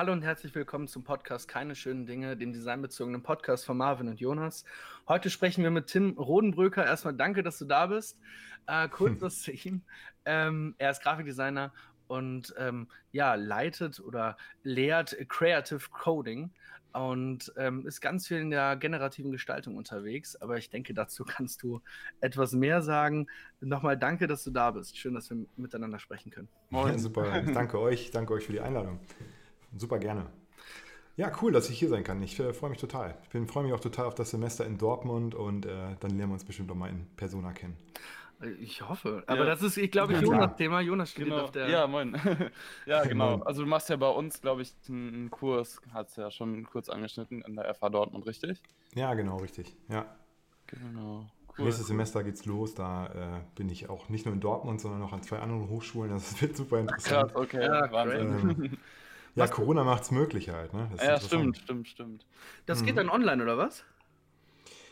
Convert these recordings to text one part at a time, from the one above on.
Hallo und herzlich willkommen zum Podcast Keine schönen Dinge, dem designbezogenen Podcast von Marvin und Jonas. Heute sprechen wir mit Tim Rodenbröker. Erstmal danke, dass du da bist. Äh, kurz was zu ihm. Ähm, er ist Grafikdesigner und ähm, ja, leitet oder lehrt Creative Coding und ähm, ist ganz viel in der generativen Gestaltung unterwegs. Aber ich denke, dazu kannst du etwas mehr sagen. Nochmal danke, dass du da bist. Schön, dass wir miteinander sprechen können. Moin. Ja, super. danke euch. Danke euch für die Einladung. Super gerne. Ja, cool, dass ich hier sein kann. Ich äh, freue mich total. Ich freue mich auch total auf das Semester in Dortmund und äh, dann lernen wir uns bestimmt noch mal in Persona kennen. Ich hoffe. Aber ja. das ist, ich glaube, ja, Jonas-Thema. Jonas steht genau. auf der. Ja, moin. ja, genau. Also, du machst ja bei uns, glaube ich, einen Kurs, hat es ja schon kurz angeschnitten, in der FH Dortmund, richtig? Ja, genau, richtig. Ja. Genau. Cool. Nächstes Semester geht's los. Da äh, bin ich auch nicht nur in Dortmund, sondern auch an zwei anderen Hochschulen. Das wird super interessant. Krass, okay. Ja, Wahnsinn. Ähm, ja, Corona macht es möglich halt. Ne? ja, stimmt, stimmt, stimmt. Das geht mhm. dann online, oder was?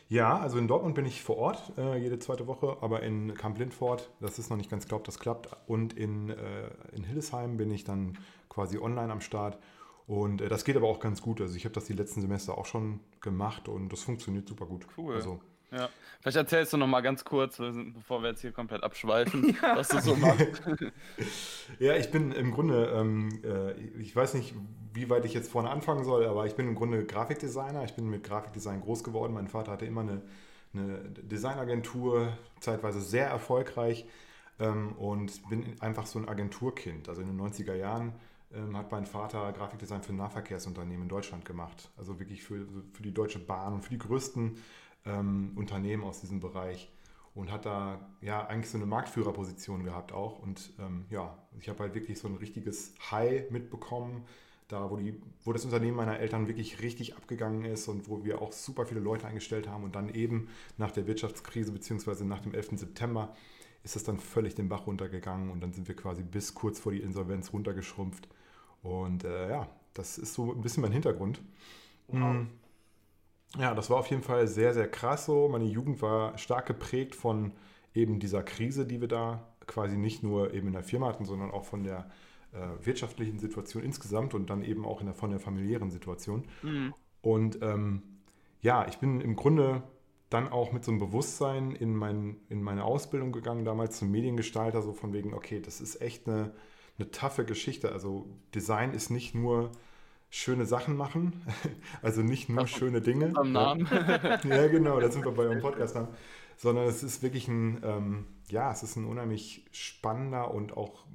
Ja, also in Dortmund bin ich vor Ort äh, jede zweite Woche, aber in Camp Lindfort, das ist noch nicht ganz klar, ob das klappt. Und in, äh, in Hildesheim bin ich dann quasi online am Start. Und äh, das geht aber auch ganz gut. Also ich habe das die letzten Semester auch schon gemacht und das funktioniert super gut. Cool. Also, ja. Vielleicht erzählst du noch mal ganz kurz, bevor wir jetzt hier komplett abschweifen, ja. was du so machst. ja, ich bin im Grunde, ähm, äh, ich weiß nicht, wie weit ich jetzt vorne anfangen soll, aber ich bin im Grunde Grafikdesigner. Ich bin mit Grafikdesign groß geworden. Mein Vater hatte immer eine, eine Designagentur, zeitweise sehr erfolgreich ähm, und bin einfach so ein Agenturkind. Also in den 90er Jahren ähm, hat mein Vater Grafikdesign für Nahverkehrsunternehmen in Deutschland gemacht. Also wirklich für, für die Deutsche Bahn und für die größten ähm, Unternehmen aus diesem Bereich und hat da ja eigentlich so eine Marktführerposition gehabt auch. Und ähm, ja, ich habe halt wirklich so ein richtiges High mitbekommen, da wo, die, wo das Unternehmen meiner Eltern wirklich richtig abgegangen ist und wo wir auch super viele Leute eingestellt haben. Und dann eben nach der Wirtschaftskrise beziehungsweise nach dem 11. September ist es dann völlig den Bach runtergegangen und dann sind wir quasi bis kurz vor die Insolvenz runtergeschrumpft. Und äh, ja, das ist so ein bisschen mein Hintergrund. Wow. Ja, das war auf jeden Fall sehr, sehr krass so. Meine Jugend war stark geprägt von eben dieser Krise, die wir da quasi nicht nur eben in der Firma hatten, sondern auch von der äh, wirtschaftlichen Situation insgesamt und dann eben auch in der, von der familiären Situation. Mhm. Und ähm, ja, ich bin im Grunde dann auch mit so einem Bewusstsein in, mein, in meine Ausbildung gegangen, damals zum Mediengestalter, so von wegen, okay, das ist echt eine, eine taffe Geschichte. Also Design ist nicht nur schöne Sachen machen. Also nicht nur schöne Dinge. Am Namen. ja, genau, da sind wir bei eurem Podcast. Namen. Sondern es ist wirklich ein, ähm, ja, es ist ein unheimlich spannender und auch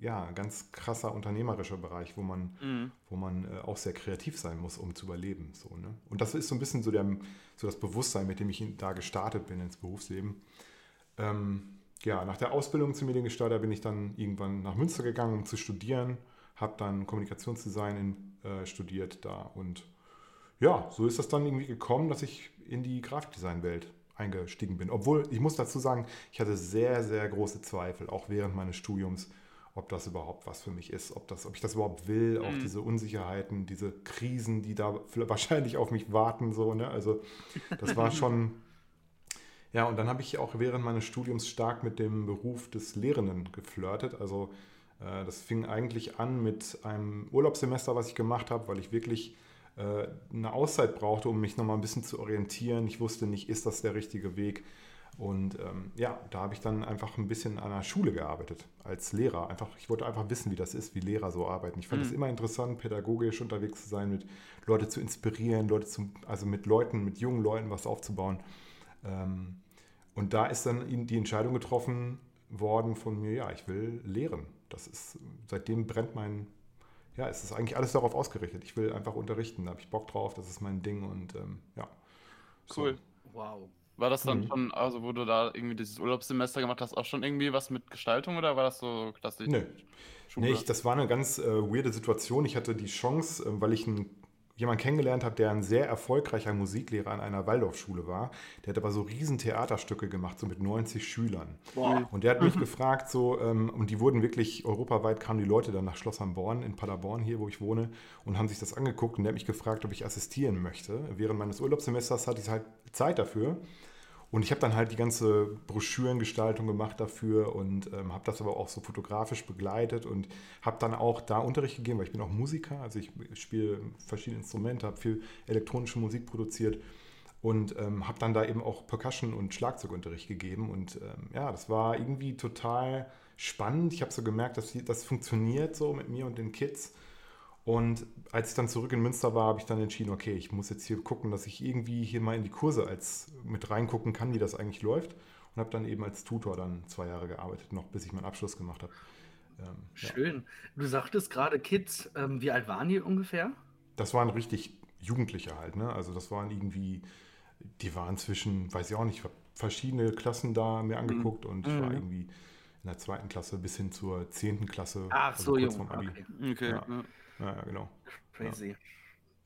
ja, ganz krasser unternehmerischer Bereich, wo man, mhm. wo man äh, auch sehr kreativ sein muss, um zu überleben. So, ne? Und das ist so ein bisschen so, der, so das Bewusstsein, mit dem ich da gestartet bin ins Berufsleben. Ähm, ja, nach der Ausbildung zum Mediengestalter bin ich dann irgendwann nach Münster gegangen, um zu studieren habe dann Kommunikationsdesign äh, studiert da und ja, so ist das dann irgendwie gekommen, dass ich in die Grafikdesign-Welt eingestiegen bin. Obwohl, ich muss dazu sagen, ich hatte sehr, sehr große Zweifel, auch während meines Studiums, ob das überhaupt was für mich ist, ob, das, ob ich das überhaupt will, mhm. auch diese Unsicherheiten, diese Krisen, die da wahrscheinlich auf mich warten, so, ne? Also das war schon. Ja, und dann habe ich auch während meines Studiums stark mit dem Beruf des Lehrenden geflirtet. Also das fing eigentlich an mit einem Urlaubssemester, was ich gemacht habe, weil ich wirklich äh, eine Auszeit brauchte, um mich nochmal ein bisschen zu orientieren. Ich wusste nicht, ist das der richtige Weg? Und ähm, ja, da habe ich dann einfach ein bisschen an der Schule gearbeitet als Lehrer. Einfach, ich wollte einfach wissen, wie das ist, wie Lehrer so arbeiten. Ich fand es mhm. immer interessant, pädagogisch unterwegs zu sein, mit Leute zu inspirieren, Leute zu, also mit Leuten, mit jungen Leuten was aufzubauen. Ähm, und da ist dann die Entscheidung getroffen worden von mir, ja, ich will lehren das ist, seitdem brennt mein, ja, es ist eigentlich alles darauf ausgerichtet. Ich will einfach unterrichten, da habe ich Bock drauf, das ist mein Ding und ähm, ja. Cool. So. Wow. War das dann mhm. schon, also wo du da irgendwie dieses Urlaubssemester gemacht hast, auch schon irgendwie was mit Gestaltung oder war das so klassisch? Nö. Nee, ich, das war eine ganz äh, weirde Situation. Ich hatte die Chance, äh, weil ich ein jemanden kennengelernt habe, der ein sehr erfolgreicher Musiklehrer an einer Waldorfschule war. Der hat aber so riesen Theaterstücke gemacht, so mit 90 Schülern. Wow. Und der hat mich gefragt, so, ähm, und die wurden wirklich, europaweit kamen die Leute dann nach Schloss am Born in Paderborn, hier wo ich wohne, und haben sich das angeguckt und der hat mich gefragt, ob ich assistieren möchte. Während meines Urlaubssemesters hatte ich halt Zeit dafür. Und ich habe dann halt die ganze Broschürengestaltung gemacht dafür und ähm, habe das aber auch so fotografisch begleitet und habe dann auch da Unterricht gegeben, weil ich bin auch Musiker, also ich spiele verschiedene Instrumente, habe viel elektronische Musik produziert und ähm, habe dann da eben auch Percussion und Schlagzeugunterricht gegeben. Und ähm, ja, das war irgendwie total spannend. Ich habe so gemerkt, dass das funktioniert so mit mir und den Kids und als ich dann zurück in Münster war, habe ich dann entschieden, okay, ich muss jetzt hier gucken, dass ich irgendwie hier mal in die Kurse als mit reingucken kann, wie das eigentlich läuft. Und habe dann eben als Tutor dann zwei Jahre gearbeitet, noch bis ich meinen Abschluss gemacht habe. Ähm, Schön. Ja. Du sagtest gerade Kids, ähm, wie alt waren die ungefähr? Das waren richtig Jugendliche halt, ne? Also das waren irgendwie, die waren zwischen, weiß ich auch nicht, verschiedene Klassen da mir mhm. angeguckt mhm. und ich war mhm. irgendwie in der zweiten Klasse bis hin zur zehnten Klasse. Ach, also so jung. Okay. okay. Ja. Ja. Ja, genau. Crazy.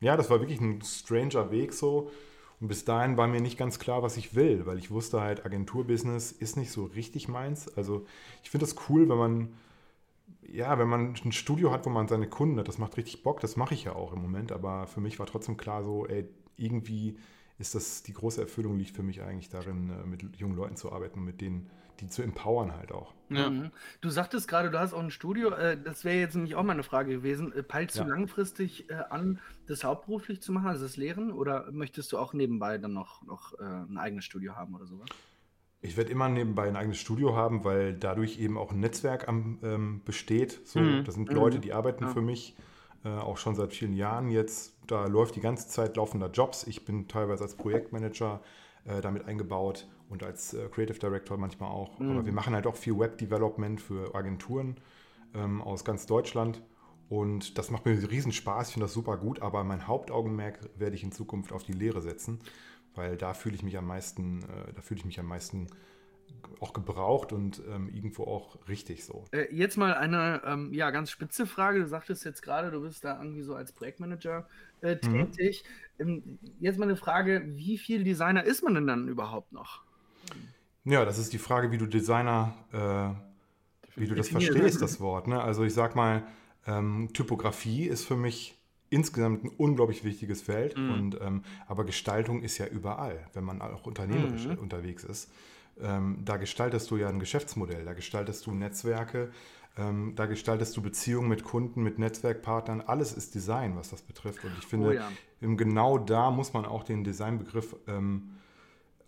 Ja. ja, das war wirklich ein stranger Weg so. Und bis dahin war mir nicht ganz klar, was ich will, weil ich wusste halt, Agenturbusiness ist nicht so richtig meins. Also ich finde das cool, wenn man, ja, wenn man ein Studio hat, wo man seine Kunden hat, das macht richtig Bock, das mache ich ja auch im Moment, aber für mich war trotzdem klar so, ey, irgendwie ist das, die große Erfüllung liegt für mich eigentlich darin, äh, mit jungen Leuten zu arbeiten und mit denen die zu empowern halt auch. Ja. Mhm. Du sagtest gerade, du hast auch ein Studio. Äh, das wäre jetzt nämlich auch mal eine Frage gewesen. Äh, peilst ja. du langfristig äh, an, das hauptberuflich zu machen, also das Lehren? Oder möchtest du auch nebenbei dann noch, noch ein eigenes Studio haben oder sowas? Ich werde immer nebenbei ein eigenes Studio haben, weil dadurch eben auch ein Netzwerk am, ähm, besteht. So, mhm. Das sind Leute, mhm. die arbeiten ja. für mich äh, auch schon seit vielen Jahren jetzt. Da läuft die ganze Zeit laufender Jobs. Ich bin teilweise als Projektmanager äh, damit eingebaut und als äh, Creative Director manchmal auch. Mhm. Aber wir machen halt auch viel Web Development für Agenturen ähm, aus ganz Deutschland. Und das macht mir riesen Spaß, ich finde das super gut, aber mein Hauptaugenmerk werde ich in Zukunft auf die Lehre setzen, weil da fühle ich mich am meisten, äh, da fühle ich mich am meisten auch gebraucht und ähm, irgendwo auch richtig so. Äh, jetzt mal eine ähm, ja, ganz spitze Frage. Du sagtest jetzt gerade, du bist da irgendwie so als Projektmanager äh, mhm. tätig. Mhm. jetzt mal eine Frage, wie viel Designer ist man denn dann überhaupt noch? Ja, das ist die Frage, wie du Designer, äh, wie du das verstehst, das Wort. Ne? Also ich sag mal, ähm, Typografie ist für mich insgesamt ein unglaublich wichtiges Feld. Mhm. Und, ähm, aber Gestaltung ist ja überall, wenn man auch unternehmerisch mhm. unterwegs ist. Ähm, da gestaltest du ja ein Geschäftsmodell, da gestaltest du Netzwerke, ähm, da gestaltest du Beziehungen mit Kunden, mit Netzwerkpartnern. Alles ist Design, was das betrifft. Und ich finde, oh ja. genau da muss man auch den Designbegriff ähm,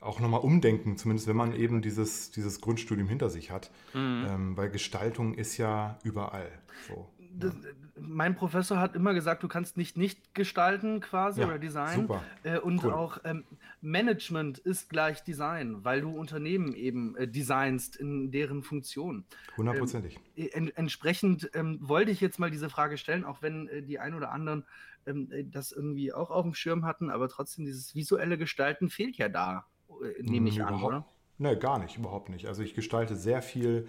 auch nochmal umdenken, zumindest wenn man eben dieses, dieses Grundstudium hinter sich hat. Mhm. Ähm, weil Gestaltung ist ja überall. So, das, ja. Mein Professor hat immer gesagt, du kannst nicht nicht gestalten quasi ja, oder Design. Super. Äh, und cool. auch ähm, Management ist gleich Design, weil du Unternehmen eben äh, designst in deren Funktion. Hundertprozentig. Ähm, en entsprechend ähm, wollte ich jetzt mal diese Frage stellen, auch wenn äh, die ein oder anderen ähm, äh, das irgendwie auch auf dem Schirm hatten, aber trotzdem dieses visuelle Gestalten fehlt ja da nehme ich an, oder? Ne, gar nicht, überhaupt nicht. Also ich gestalte sehr viel,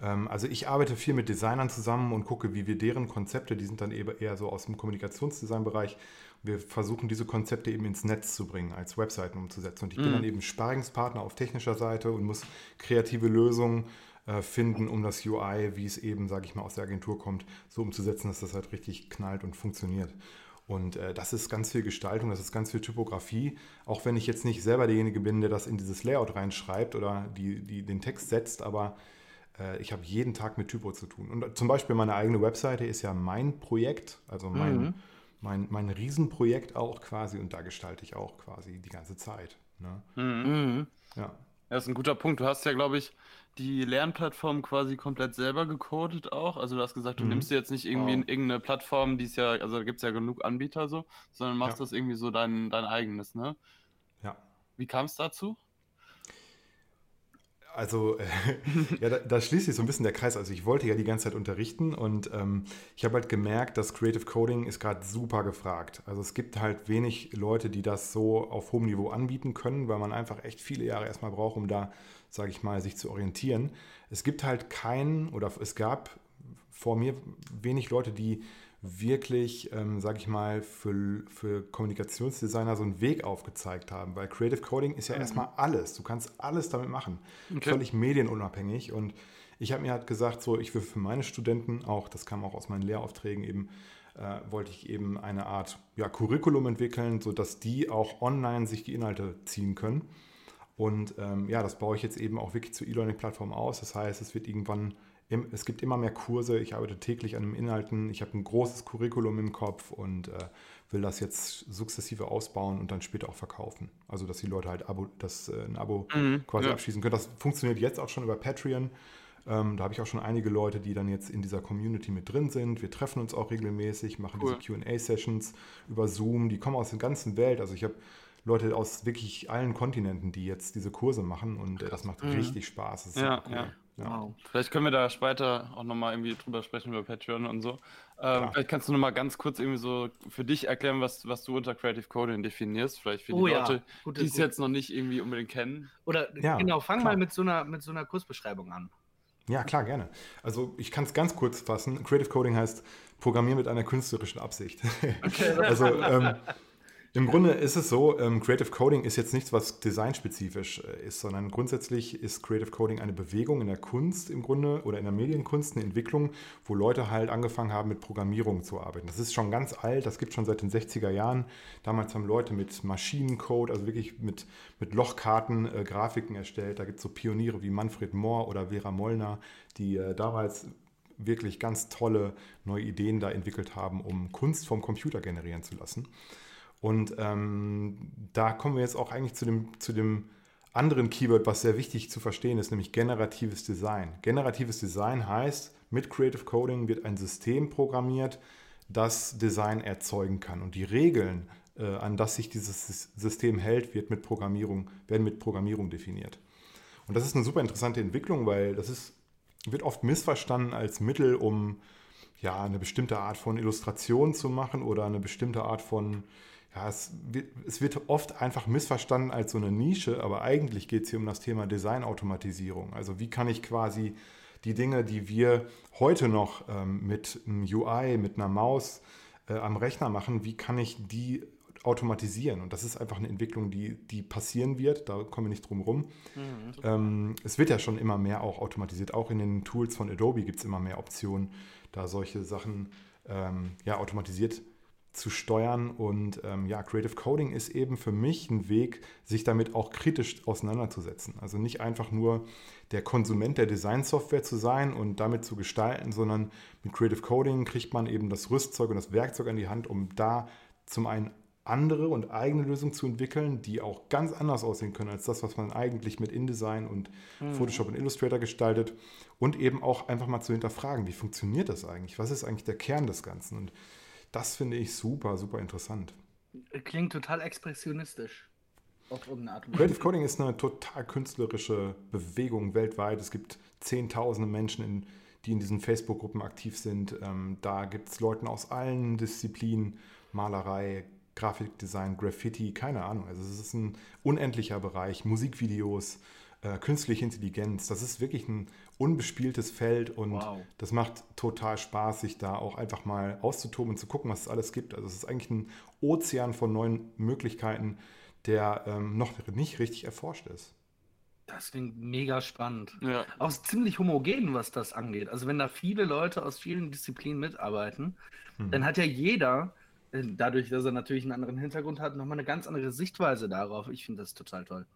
ähm, also ich arbeite viel mit Designern zusammen und gucke, wie wir deren Konzepte, die sind dann eben eher so aus dem Kommunikationsdesign-Bereich, wir versuchen diese Konzepte eben ins Netz zu bringen, als Webseiten umzusetzen. Und ich mhm. bin dann eben Sparingspartner auf technischer Seite und muss kreative Lösungen äh, finden, um das UI, wie es eben, sage ich mal, aus der Agentur kommt, so umzusetzen, dass das halt richtig knallt und funktioniert. Und äh, das ist ganz viel Gestaltung, das ist ganz viel Typografie. Auch wenn ich jetzt nicht selber derjenige bin, der das in dieses Layout reinschreibt oder die, die, den Text setzt, aber äh, ich habe jeden Tag mit Typo zu tun. Und zum Beispiel meine eigene Webseite ist ja mein Projekt, also mein, mhm. mein, mein Riesenprojekt auch quasi. Und da gestalte ich auch quasi die ganze Zeit. Ne? Mhm. Ja. Das ist ein guter Punkt. Du hast ja, glaube ich, die Lernplattform quasi komplett selber gecodet auch? Also du hast gesagt, du mhm. nimmst dir jetzt nicht irgendwie wow. in irgendeine Plattform, die ist ja, also da gibt es ja genug Anbieter so, sondern machst ja. das irgendwie so dein, dein eigenes, ne? Ja. Wie kam es dazu? Also, äh, ja, da, da, schließt sich so ein bisschen der Kreis. Also, ich wollte ja die ganze Zeit unterrichten und ähm, ich habe halt gemerkt, dass Creative Coding ist gerade super gefragt. Also, es gibt halt wenig Leute, die das so auf hohem Niveau anbieten können, weil man einfach echt viele Jahre erstmal braucht, um da sage ich mal, sich zu orientieren. Es gibt halt keinen oder es gab vor mir wenig Leute, die wirklich, ähm, sage ich mal, für, für Kommunikationsdesigner so einen Weg aufgezeigt haben, weil Creative Coding ist ja mhm. erstmal alles. Du kannst alles damit machen. Okay. Völlig medienunabhängig. Und ich habe mir halt gesagt, so, ich will für meine Studenten auch, das kam auch aus meinen Lehraufträgen eben, äh, wollte ich eben eine Art ja, Curriculum entwickeln, sodass die auch online sich die Inhalte ziehen können. Und ähm, ja, das baue ich jetzt eben auch wirklich zur E-Learning-Plattform aus. Das heißt, es wird irgendwann, es gibt immer mehr Kurse. Ich arbeite täglich an den Inhalten. Ich habe ein großes Curriculum im Kopf und äh, will das jetzt sukzessive ausbauen und dann später auch verkaufen. Also, dass die Leute halt Abo, das, äh, ein Abo mhm, quasi ja. abschließen können. Das funktioniert jetzt auch schon über Patreon. Ähm, da habe ich auch schon einige Leute, die dann jetzt in dieser Community mit drin sind. Wir treffen uns auch regelmäßig, machen cool. diese QA-Sessions über Zoom. Die kommen aus der ganzen Welt. Also ich habe Leute aus wirklich allen Kontinenten, die jetzt diese Kurse machen und äh, das macht mhm. richtig Spaß. ja, cool. ja. Ja. Wow. Vielleicht können wir da später auch nochmal irgendwie drüber sprechen über Patreon und so. Ähm, vielleicht kannst du nochmal ganz kurz irgendwie so für dich erklären, was, was du unter Creative Coding definierst. Vielleicht für die oh, Leute, ja. die es jetzt noch nicht irgendwie unbedingt kennen. Oder ja, genau, fang klar. mal mit so, einer, mit so einer Kurzbeschreibung an. Ja, klar, gerne. Also ich kann es ganz kurz fassen. Creative Coding heißt Programmieren mit einer künstlerischen Absicht. Okay. also ähm, im Grunde ist es so, ähm, Creative Coding ist jetzt nichts, was designspezifisch äh, ist, sondern grundsätzlich ist Creative Coding eine Bewegung in der Kunst im Grunde oder in der Medienkunst, eine Entwicklung, wo Leute halt angefangen haben, mit Programmierung zu arbeiten. Das ist schon ganz alt, das gibt schon seit den 60er Jahren. Damals haben Leute mit Maschinencode, also wirklich mit, mit Lochkarten äh, Grafiken erstellt. Da gibt es so Pioniere wie Manfred Mohr oder Vera Mollner, die äh, damals wirklich ganz tolle neue Ideen da entwickelt haben, um Kunst vom Computer generieren zu lassen. Und ähm, da kommen wir jetzt auch eigentlich zu dem, zu dem anderen Keyword, was sehr wichtig zu verstehen ist, nämlich generatives Design. Generatives Design heißt, mit Creative Coding wird ein System programmiert, das Design erzeugen kann. Und die Regeln, äh, an das sich dieses System hält, wird mit Programmierung, werden mit Programmierung definiert. Und das ist eine super interessante Entwicklung, weil das ist, wird oft missverstanden als Mittel, um ja, eine bestimmte Art von Illustration zu machen oder eine bestimmte Art von ja, es wird, es wird oft einfach missverstanden als so eine Nische, aber eigentlich geht es hier um das Thema Designautomatisierung. Also wie kann ich quasi die Dinge, die wir heute noch ähm, mit einem UI, mit einer Maus äh, am Rechner machen, wie kann ich die automatisieren? Und das ist einfach eine Entwicklung, die, die passieren wird, da kommen wir nicht drum rum. Mhm, ähm, es wird ja schon immer mehr auch automatisiert. Auch in den Tools von Adobe gibt es immer mehr Optionen, da solche Sachen ähm, ja, automatisiert zu steuern. Und ähm, ja, Creative Coding ist eben für mich ein Weg, sich damit auch kritisch auseinanderzusetzen. Also nicht einfach nur der Konsument der Designsoftware zu sein und damit zu gestalten, sondern mit Creative Coding kriegt man eben das Rüstzeug und das Werkzeug an die Hand, um da zum einen andere und eigene Lösungen zu entwickeln, die auch ganz anders aussehen können als das, was man eigentlich mit InDesign und mhm. Photoshop und Illustrator gestaltet und eben auch einfach mal zu hinterfragen, wie funktioniert das eigentlich? Was ist eigentlich der Kern des Ganzen? Und das finde ich super, super interessant. Klingt total expressionistisch. Auf irgendeine Art und Weise. Creative Coding ist eine total künstlerische Bewegung weltweit. Es gibt zehntausende Menschen, in, die in diesen Facebook-Gruppen aktiv sind. Ähm, da gibt es Leute aus allen Disziplinen, Malerei, Grafikdesign, Graffiti, keine Ahnung. Also es ist ein unendlicher Bereich, Musikvideos, äh, künstliche Intelligenz. Das ist wirklich ein unbespieltes Feld und wow. das macht total Spaß, sich da auch einfach mal auszutoben und zu gucken, was es alles gibt. Also es ist eigentlich ein Ozean von neuen Möglichkeiten, der ähm, noch nicht richtig erforscht ist. Das klingt mega spannend. Ja. Auch ziemlich homogen, was das angeht. Also wenn da viele Leute aus vielen Disziplinen mitarbeiten, hm. dann hat ja jeder, äh, dadurch, dass er natürlich einen anderen Hintergrund hat, nochmal eine ganz andere Sichtweise darauf. Ich finde das total toll.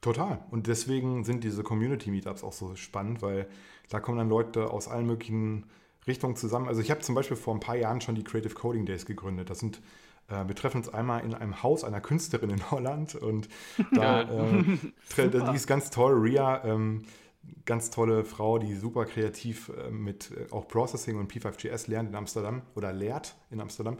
Total. Und deswegen sind diese Community-Meetups auch so spannend, weil da kommen dann Leute aus allen möglichen Richtungen zusammen. Also ich habe zum Beispiel vor ein paar Jahren schon die Creative Coding Days gegründet. Das sind äh, wir treffen uns einmal in einem Haus einer Künstlerin in Holland und da äh, die ist ganz toll, Ria, ähm, ganz tolle Frau, die super kreativ äh, mit äh, auch Processing und P5GS lernt in Amsterdam oder lehrt in Amsterdam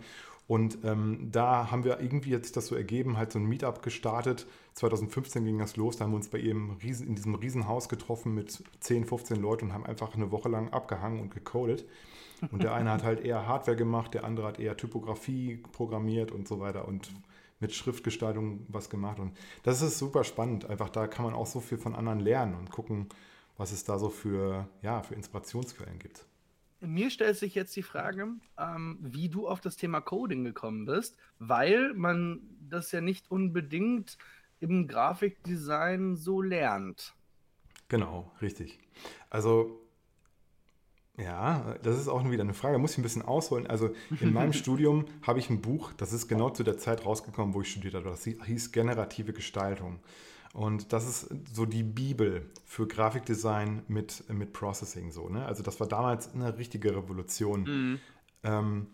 und ähm, da haben wir irgendwie jetzt das so ergeben, halt so ein Meetup gestartet. 2015 ging das los, da haben wir uns bei ihr Riesen, in diesem Riesenhaus getroffen mit 10, 15 Leuten und haben einfach eine Woche lang abgehangen und gecodet. Und der eine hat halt eher Hardware gemacht, der andere hat eher Typografie programmiert und so weiter und mit Schriftgestaltung was gemacht. Und das ist super spannend. Einfach da kann man auch so viel von anderen lernen und gucken, was es da so für, ja, für Inspirationsquellen gibt. Mir stellt sich jetzt die Frage, ähm, wie du auf das Thema Coding gekommen bist, weil man das ja nicht unbedingt im Grafikdesign so lernt. Genau, richtig. Also ja, das ist auch wieder eine Frage, muss ich ein bisschen ausholen. Also in meinem Studium habe ich ein Buch, das ist genau zu der Zeit rausgekommen, wo ich studiert habe. Das hieß Generative Gestaltung. Und das ist so die Bibel für Grafikdesign mit, mit Processing so. Ne? Also das war damals eine richtige Revolution. Mhm. Ähm,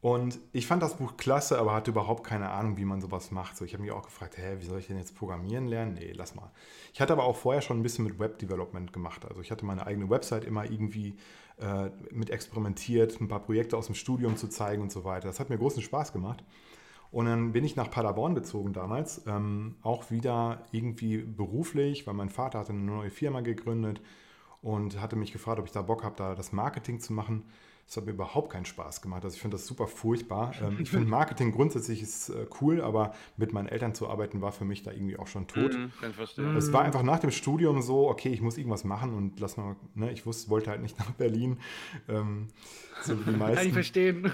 und ich fand das Buch klasse, aber hatte überhaupt keine Ahnung, wie man sowas macht. So, ich habe mich auch gefragt, hä, wie soll ich denn jetzt programmieren lernen? Nee, lass mal. Ich hatte aber auch vorher schon ein bisschen mit Web-Development gemacht. Also ich hatte meine eigene Website immer irgendwie äh, mit experimentiert, ein paar Projekte aus dem Studium zu zeigen und so weiter. Das hat mir großen Spaß gemacht. Und dann bin ich nach Paderborn gezogen damals, ähm, auch wieder irgendwie beruflich, weil mein Vater hatte eine neue Firma gegründet und hatte mich gefragt, ob ich da Bock habe, da das Marketing zu machen. Das hat mir überhaupt keinen Spaß gemacht. Also ich finde das super furchtbar. Ähm, ich finde Marketing grundsätzlich ist äh, cool, aber mit meinen Eltern zu arbeiten war für mich da irgendwie auch schon tot. Mhm, kann ich verstehen. Es war einfach nach dem Studium so, okay, ich muss irgendwas machen und lass mal, ne, ich wusste, wollte halt nicht nach Berlin. Ähm, so die meisten. Kann ich verstehen.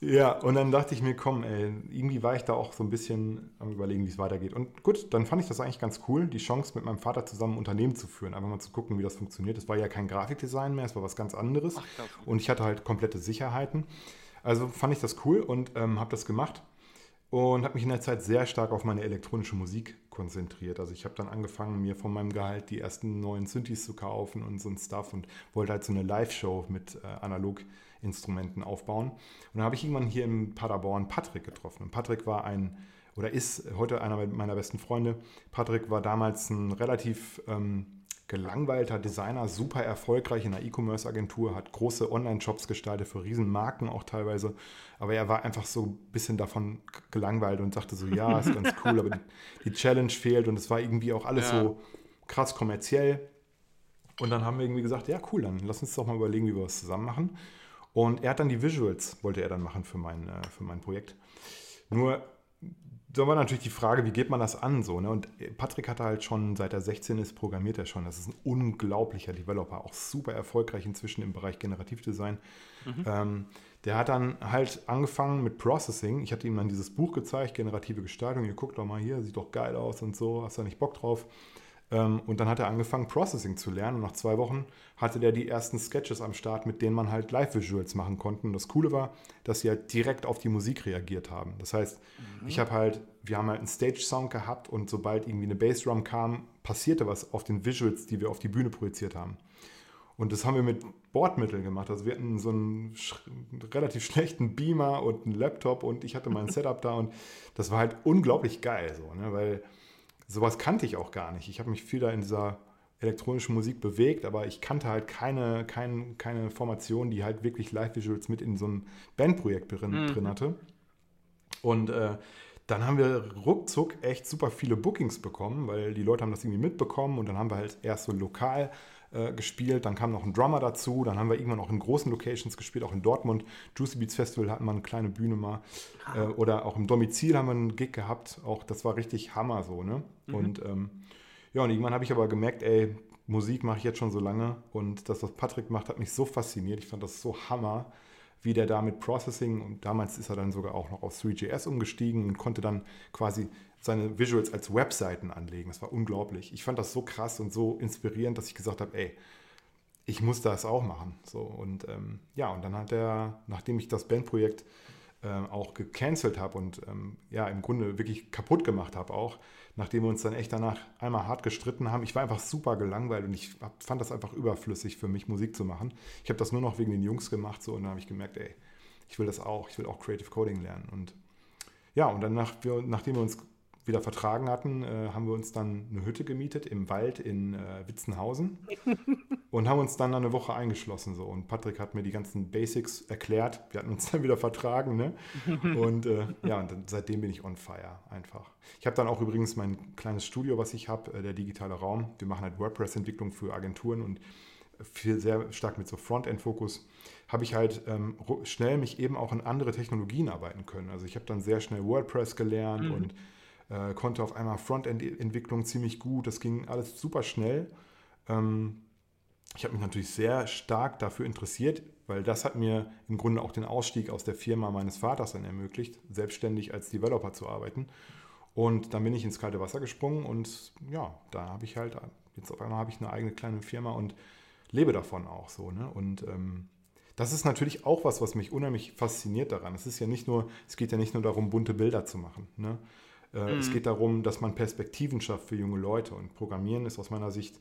ja, und dann dachte ich mir, komm, ey, irgendwie war ich da auch so ein bisschen am überlegen, wie es weitergeht. Und gut, dann fand ich das eigentlich ganz cool, die Chance mit meinem Vater zusammen ein Unternehmen zu führen, einfach mal zu gucken, wie das funktioniert. Es war ja kein Grafikdesign mehr, es war was ganz anderes. Ach, und ich hatte halt komplette Sicherheiten. Also fand ich das cool und ähm, habe das gemacht und habe mich in der Zeit sehr stark auf meine elektronische Musik konzentriert. Also ich habe dann angefangen, mir von meinem Gehalt die ersten neuen Synthes zu kaufen und so ein Stuff und wollte halt so eine Live-Show mit äh, Analog-Instrumenten aufbauen. Und dann habe ich irgendwann hier in Paderborn Patrick getroffen. Und Patrick war ein, oder ist heute einer meiner besten Freunde. Patrick war damals ein relativ ähm, gelangweilter Designer, super erfolgreich in einer E-Commerce-Agentur, hat große Online-Shops gestaltet für Riesenmarken auch teilweise. Aber er war einfach so ein bisschen davon gelangweilt und sagte so, ja, ist ganz cool, aber die, die, Challenge fehlt und es war irgendwie auch alles ja. so krass kommerziell. Und dann haben wir irgendwie gesagt, ja, cool, dann lass uns doch mal überlegen, wie wir das zusammen machen. Und er hat dann die Visuals, wollte er dann machen für mein, äh, für mein Projekt. Nur da war natürlich die Frage, wie geht man das an? So, ne? Und Patrick hatte halt schon, seit er 16 ist, programmiert er schon. Das ist ein unglaublicher Developer, auch super erfolgreich inzwischen im Bereich Generativdesign. Mhm. Ähm, der hat dann halt angefangen mit Processing. Ich hatte ihm dann dieses Buch gezeigt, Generative Gestaltung. Ihr guckt doch mal hier, sieht doch geil aus und so, hast du nicht Bock drauf? Ähm, und dann hat er angefangen, Processing zu lernen. Und nach zwei Wochen hatte der die ersten Sketches am Start, mit denen man halt Live-Visuals machen konnte. Und das Coole war, dass sie halt direkt auf die Musik reagiert haben. Das heißt, mhm. ich habe halt, wir haben halt einen Stage-Sound gehabt und sobald irgendwie eine Bassdrum kam, passierte was auf den Visuals, die wir auf die Bühne projiziert haben. Und das haben wir mit Bordmitteln gemacht. Also wir hatten so einen sch relativ schlechten Beamer und einen Laptop und ich hatte mein Setup da und das war halt unglaublich geil so, ne? weil sowas kannte ich auch gar nicht. Ich habe mich viel da in dieser elektronischen Musik bewegt, aber ich kannte halt keine, kein, keine Formation, die halt wirklich Live-Visuals mit in so ein Bandprojekt drin, mhm. drin hatte. Und äh, dann haben wir ruckzuck echt super viele Bookings bekommen, weil die Leute haben das irgendwie mitbekommen und dann haben wir halt erst so lokal äh, gespielt, dann kam noch ein Drummer dazu, dann haben wir irgendwann auch in großen Locations gespielt, auch in Dortmund. Juicy Beats Festival hatten wir eine kleine Bühne mal. Äh, oder auch im Domizil haben wir einen Gig gehabt. Auch das war richtig Hammer so, ne? Mhm. Und ähm, ja, und irgendwann habe ich aber gemerkt, ey, Musik mache ich jetzt schon so lange und das, was Patrick macht, hat mich so fasziniert. Ich fand das so Hammer, wie der da mit Processing und damals ist er dann sogar auch noch auf 3GS umgestiegen und konnte dann quasi seine Visuals als Webseiten anlegen. Das war unglaublich. Ich fand das so krass und so inspirierend, dass ich gesagt habe, ey, ich muss das auch machen. So, und ähm, ja, und dann hat er, nachdem ich das Bandprojekt äh, auch gecancelt habe und ähm, ja, im Grunde wirklich kaputt gemacht habe auch, nachdem wir uns dann echt danach einmal hart gestritten haben. Ich war einfach super gelangweilt und ich hab, fand das einfach überflüssig für mich, Musik zu machen. Ich habe das nur noch wegen den Jungs gemacht so und dann habe ich gemerkt, ey, ich will das auch, ich will auch Creative Coding lernen. Und ja, und dann, wir, nachdem wir uns wieder vertragen hatten, äh, haben wir uns dann eine Hütte gemietet im Wald in äh, Witzenhausen und haben uns dann eine Woche eingeschlossen. So. Und Patrick hat mir die ganzen Basics erklärt. Wir hatten uns dann wieder vertragen. Ne? Und äh, ja, und seitdem bin ich on fire einfach. Ich habe dann auch übrigens mein kleines Studio, was ich habe, äh, der digitale Raum. Wir machen halt WordPress-Entwicklung für Agenturen und viel sehr stark mit so Frontend-Fokus habe ich halt ähm, schnell mich eben auch in andere Technologien arbeiten können. Also ich habe dann sehr schnell WordPress gelernt mhm. und äh, konnte auf einmal Frontend-Entwicklung ziemlich gut. Das ging alles super schnell. Ähm, ich habe mich natürlich sehr stark dafür interessiert, weil das hat mir im Grunde auch den Ausstieg aus der Firma meines Vaters dann ermöglicht, selbstständig als Developer zu arbeiten. Und dann bin ich ins kalte Wasser gesprungen und ja, da habe ich halt, jetzt auf einmal habe ich eine eigene kleine Firma und lebe davon auch so. Ne? Und ähm, das ist natürlich auch was, was mich unheimlich fasziniert daran. Es ist ja nicht nur, es geht ja nicht nur darum, bunte Bilder zu machen. Ne? Äh, mhm. Es geht darum, dass man Perspektiven schafft für junge Leute. Und Programmieren ist aus meiner Sicht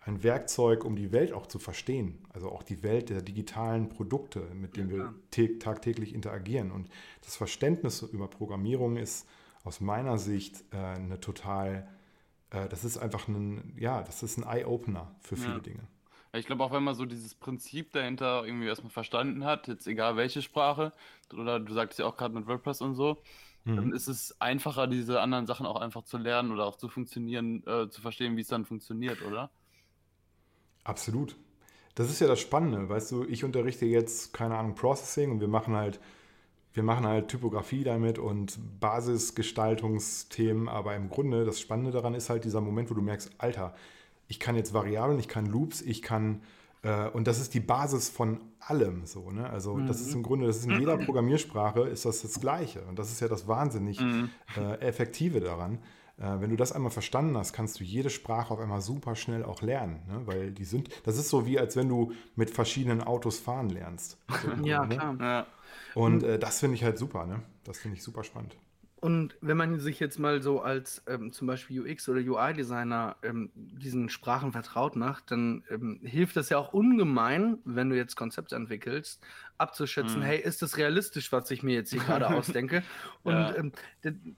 ein Werkzeug, um die Welt auch zu verstehen. Also auch die Welt der digitalen Produkte, mit denen ja, wir tagtäglich interagieren. Und das Verständnis über Programmierung ist aus meiner Sicht äh, eine total, äh, das ist einfach ein, ja, das ist ein Eye-Opener für viele ja. Dinge. Ich glaube auch, wenn man so dieses Prinzip dahinter irgendwie erstmal verstanden hat, jetzt egal welche Sprache, oder du sagtest ja auch gerade mit WordPress und so, mhm. dann ist es einfacher, diese anderen Sachen auch einfach zu lernen oder auch zu funktionieren, äh, zu verstehen, wie es dann funktioniert, oder? Absolut. Das ist ja das Spannende, weißt du, ich unterrichte jetzt, keine Ahnung, Processing und wir machen halt, wir machen halt Typografie damit und Basisgestaltungsthemen, aber im Grunde das Spannende daran ist halt dieser Moment, wo du merkst, Alter, ich kann jetzt Variablen, ich kann Loops, ich kann äh, und das ist die Basis von allem so. Ne? Also mhm. das ist im Grunde, das ist in jeder Programmiersprache ist das das Gleiche. Und das ist ja das wahnsinnig mhm. äh, Effektive daran. Äh, wenn du das einmal verstanden hast, kannst du jede Sprache auf einmal super schnell auch lernen. Ne? Weil die sind, das ist so wie, als wenn du mit verschiedenen Autos fahren lernst. So, ja, ne? klar. Ja. Und äh, das finde ich halt super, ne? Das finde ich super spannend. Und wenn man sich jetzt mal so als ähm, zum Beispiel UX oder UI-Designer ähm, diesen Sprachen vertraut macht, dann ähm, hilft das ja auch ungemein, wenn du jetzt Konzepte entwickelst, abzuschätzen, mhm. hey, ist das realistisch, was ich mir jetzt hier gerade ausdenke? Und ja. Ähm,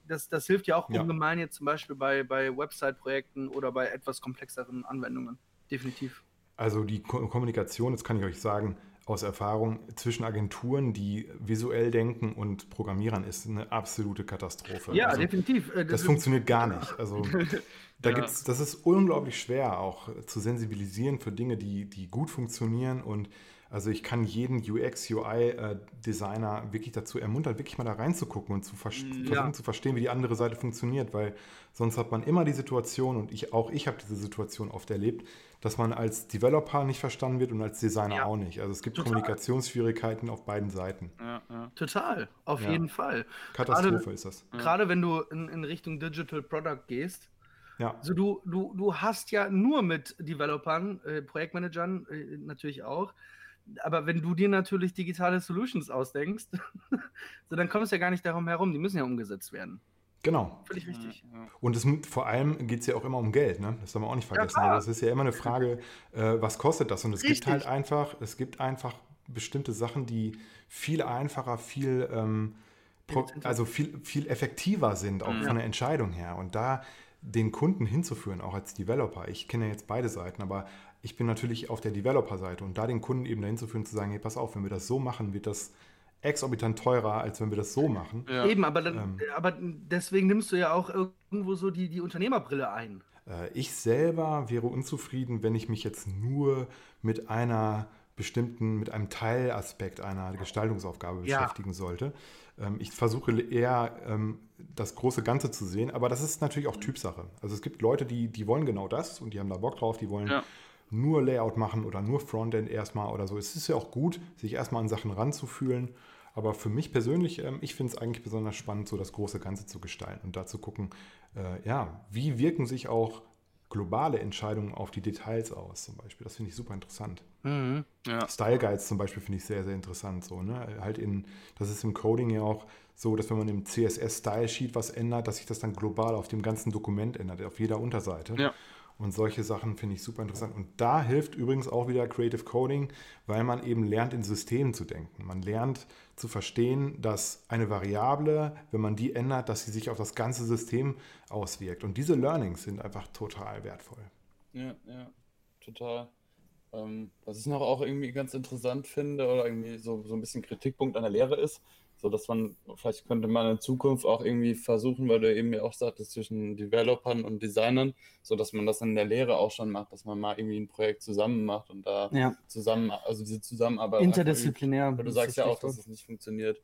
das, das hilft ja auch ja. ungemein jetzt zum Beispiel bei, bei Website-Projekten oder bei etwas komplexeren Anwendungen. Definitiv. Also die Ko Kommunikation, das kann ich euch sagen, aus Erfahrung zwischen Agenturen, die visuell denken und Programmierern ist eine absolute Katastrophe. Ja, also, definitiv. Äh, das, das funktioniert gar nicht. Also da ja. gibt's, das ist unglaublich schwer auch zu sensibilisieren für Dinge, die, die gut funktionieren und also ich kann jeden UX, UI-Designer äh, wirklich dazu ermuntern, wirklich mal da reinzugucken und zu vers ja. versuchen zu verstehen, wie die andere Seite funktioniert, weil sonst hat man immer die Situation, und ich, auch ich habe diese Situation oft erlebt, dass man als Developer nicht verstanden wird und als Designer ja. auch nicht. Also es gibt Total. Kommunikationsschwierigkeiten auf beiden Seiten. Ja, Total, auf jeden Fall. Katastrophe gerade, ist das. Gerade wenn du in, in Richtung Digital Product gehst, ja. Also du, du, du hast ja nur mit Developern, äh, Projektmanagern äh, natürlich auch, aber wenn du dir natürlich digitale Solutions ausdenkst, so, dann kommst du ja gar nicht darum herum, die müssen ja umgesetzt werden. Genau. Völlig richtig. Und es, vor allem geht es ja auch immer um Geld, ne? Das soll man auch nicht vergessen. Ja, also es ist ja immer eine Frage, äh, was kostet das? Und es richtig. gibt halt einfach, es gibt einfach bestimmte Sachen, die viel einfacher, viel, ähm, also viel, viel effektiver sind, auch ja. von der Entscheidung her. Und da den Kunden hinzuführen, auch als Developer. Ich kenne ja jetzt beide Seiten, aber ich bin natürlich auf der Developer-Seite und da den Kunden eben dahin zu führen, zu sagen, hey, pass auf, wenn wir das so machen, wird das exorbitant teurer, als wenn wir das so machen. Ja. Eben, aber, dann, ähm, aber deswegen nimmst du ja auch irgendwo so die, die Unternehmerbrille ein. Äh, ich selber wäre unzufrieden, wenn ich mich jetzt nur mit einer bestimmten, mit einem Teilaspekt einer Gestaltungsaufgabe ja. beschäftigen sollte. Ähm, ich versuche eher ähm, das große Ganze zu sehen, aber das ist natürlich auch Typsache. Also es gibt Leute, die, die wollen genau das und die haben da Bock drauf, die wollen ja nur Layout machen oder nur Frontend erstmal oder so. Es ist ja auch gut, sich erstmal an Sachen ranzufühlen. Aber für mich persönlich, ähm, ich finde es eigentlich besonders spannend, so das große Ganze zu gestalten und da zu gucken, äh, ja, wie wirken sich auch globale Entscheidungen auf die Details aus, zum Beispiel. Das finde ich super interessant. Mhm, ja. Style Guides zum Beispiel finde ich sehr, sehr interessant. So, ne? Halt in, das ist im Coding ja auch so, dass wenn man im CSS Style Sheet was ändert, dass sich das dann global auf dem ganzen Dokument ändert, auf jeder Unterseite. Ja. Und solche Sachen finde ich super interessant. Und da hilft übrigens auch wieder Creative Coding, weil man eben lernt, in Systemen zu denken. Man lernt zu verstehen, dass eine Variable, wenn man die ändert, dass sie sich auf das ganze System auswirkt. Und diese Learnings sind einfach total wertvoll. Ja, ja, total. Ähm, was ich noch auch irgendwie ganz interessant finde oder irgendwie so, so ein bisschen Kritikpunkt an der Lehre ist, so dass man, vielleicht könnte man in Zukunft auch irgendwie versuchen, weil du eben ja auch sagtest, zwischen Developern und Designern, so dass man das in der Lehre auch schon macht, dass man mal irgendwie ein Projekt zusammen macht und da ja. zusammen, also diese Zusammenarbeit. Interdisziplinär. Weil du sagst ja auch, dass es nicht funktioniert.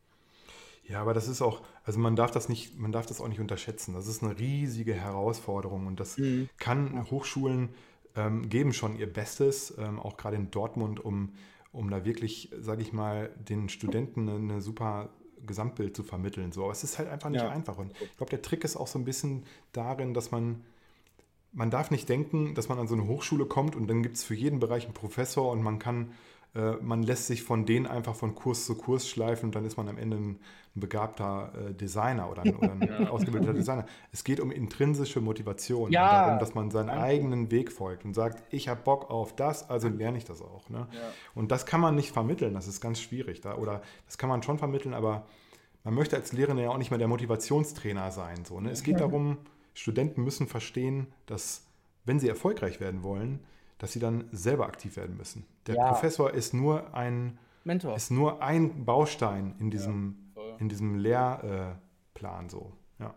Ja, aber das ist auch, also man darf das nicht, man darf das auch nicht unterschätzen. Das ist eine riesige Herausforderung und das mhm. kann Hochschulen ähm, geben schon ihr Bestes, ähm, auch gerade in Dortmund, um, um da wirklich, sage ich mal, den Studenten eine, eine super Gesamtbild zu vermitteln. So. Aber es ist halt einfach nicht ja. einfach. Und ich glaube, der Trick ist auch so ein bisschen darin, dass man, man darf nicht denken, dass man an so eine Hochschule kommt und dann gibt es für jeden Bereich einen Professor und man kann man lässt sich von denen einfach von Kurs zu Kurs schleifen und dann ist man am Ende ein, begabter äh, Designer oder ein, oder ein ausgebildeter Designer. Es geht um intrinsische Motivation ja. darum, dass man seinen eigenen Weg folgt und sagt, ich habe Bock auf das, also lerne ich das auch. Ne? Ja. Und das kann man nicht vermitteln, das ist ganz schwierig. Da, oder das kann man schon vermitteln, aber man möchte als Lehrender ja auch nicht mehr der Motivationstrainer sein. So, ne? Es geht darum, Studenten müssen verstehen, dass wenn sie erfolgreich werden wollen, dass sie dann selber aktiv werden müssen. Der ja. Professor ist nur ein Mentor. ist nur ein Baustein in diesem, ja, in diesem Lehrplan so. Ja.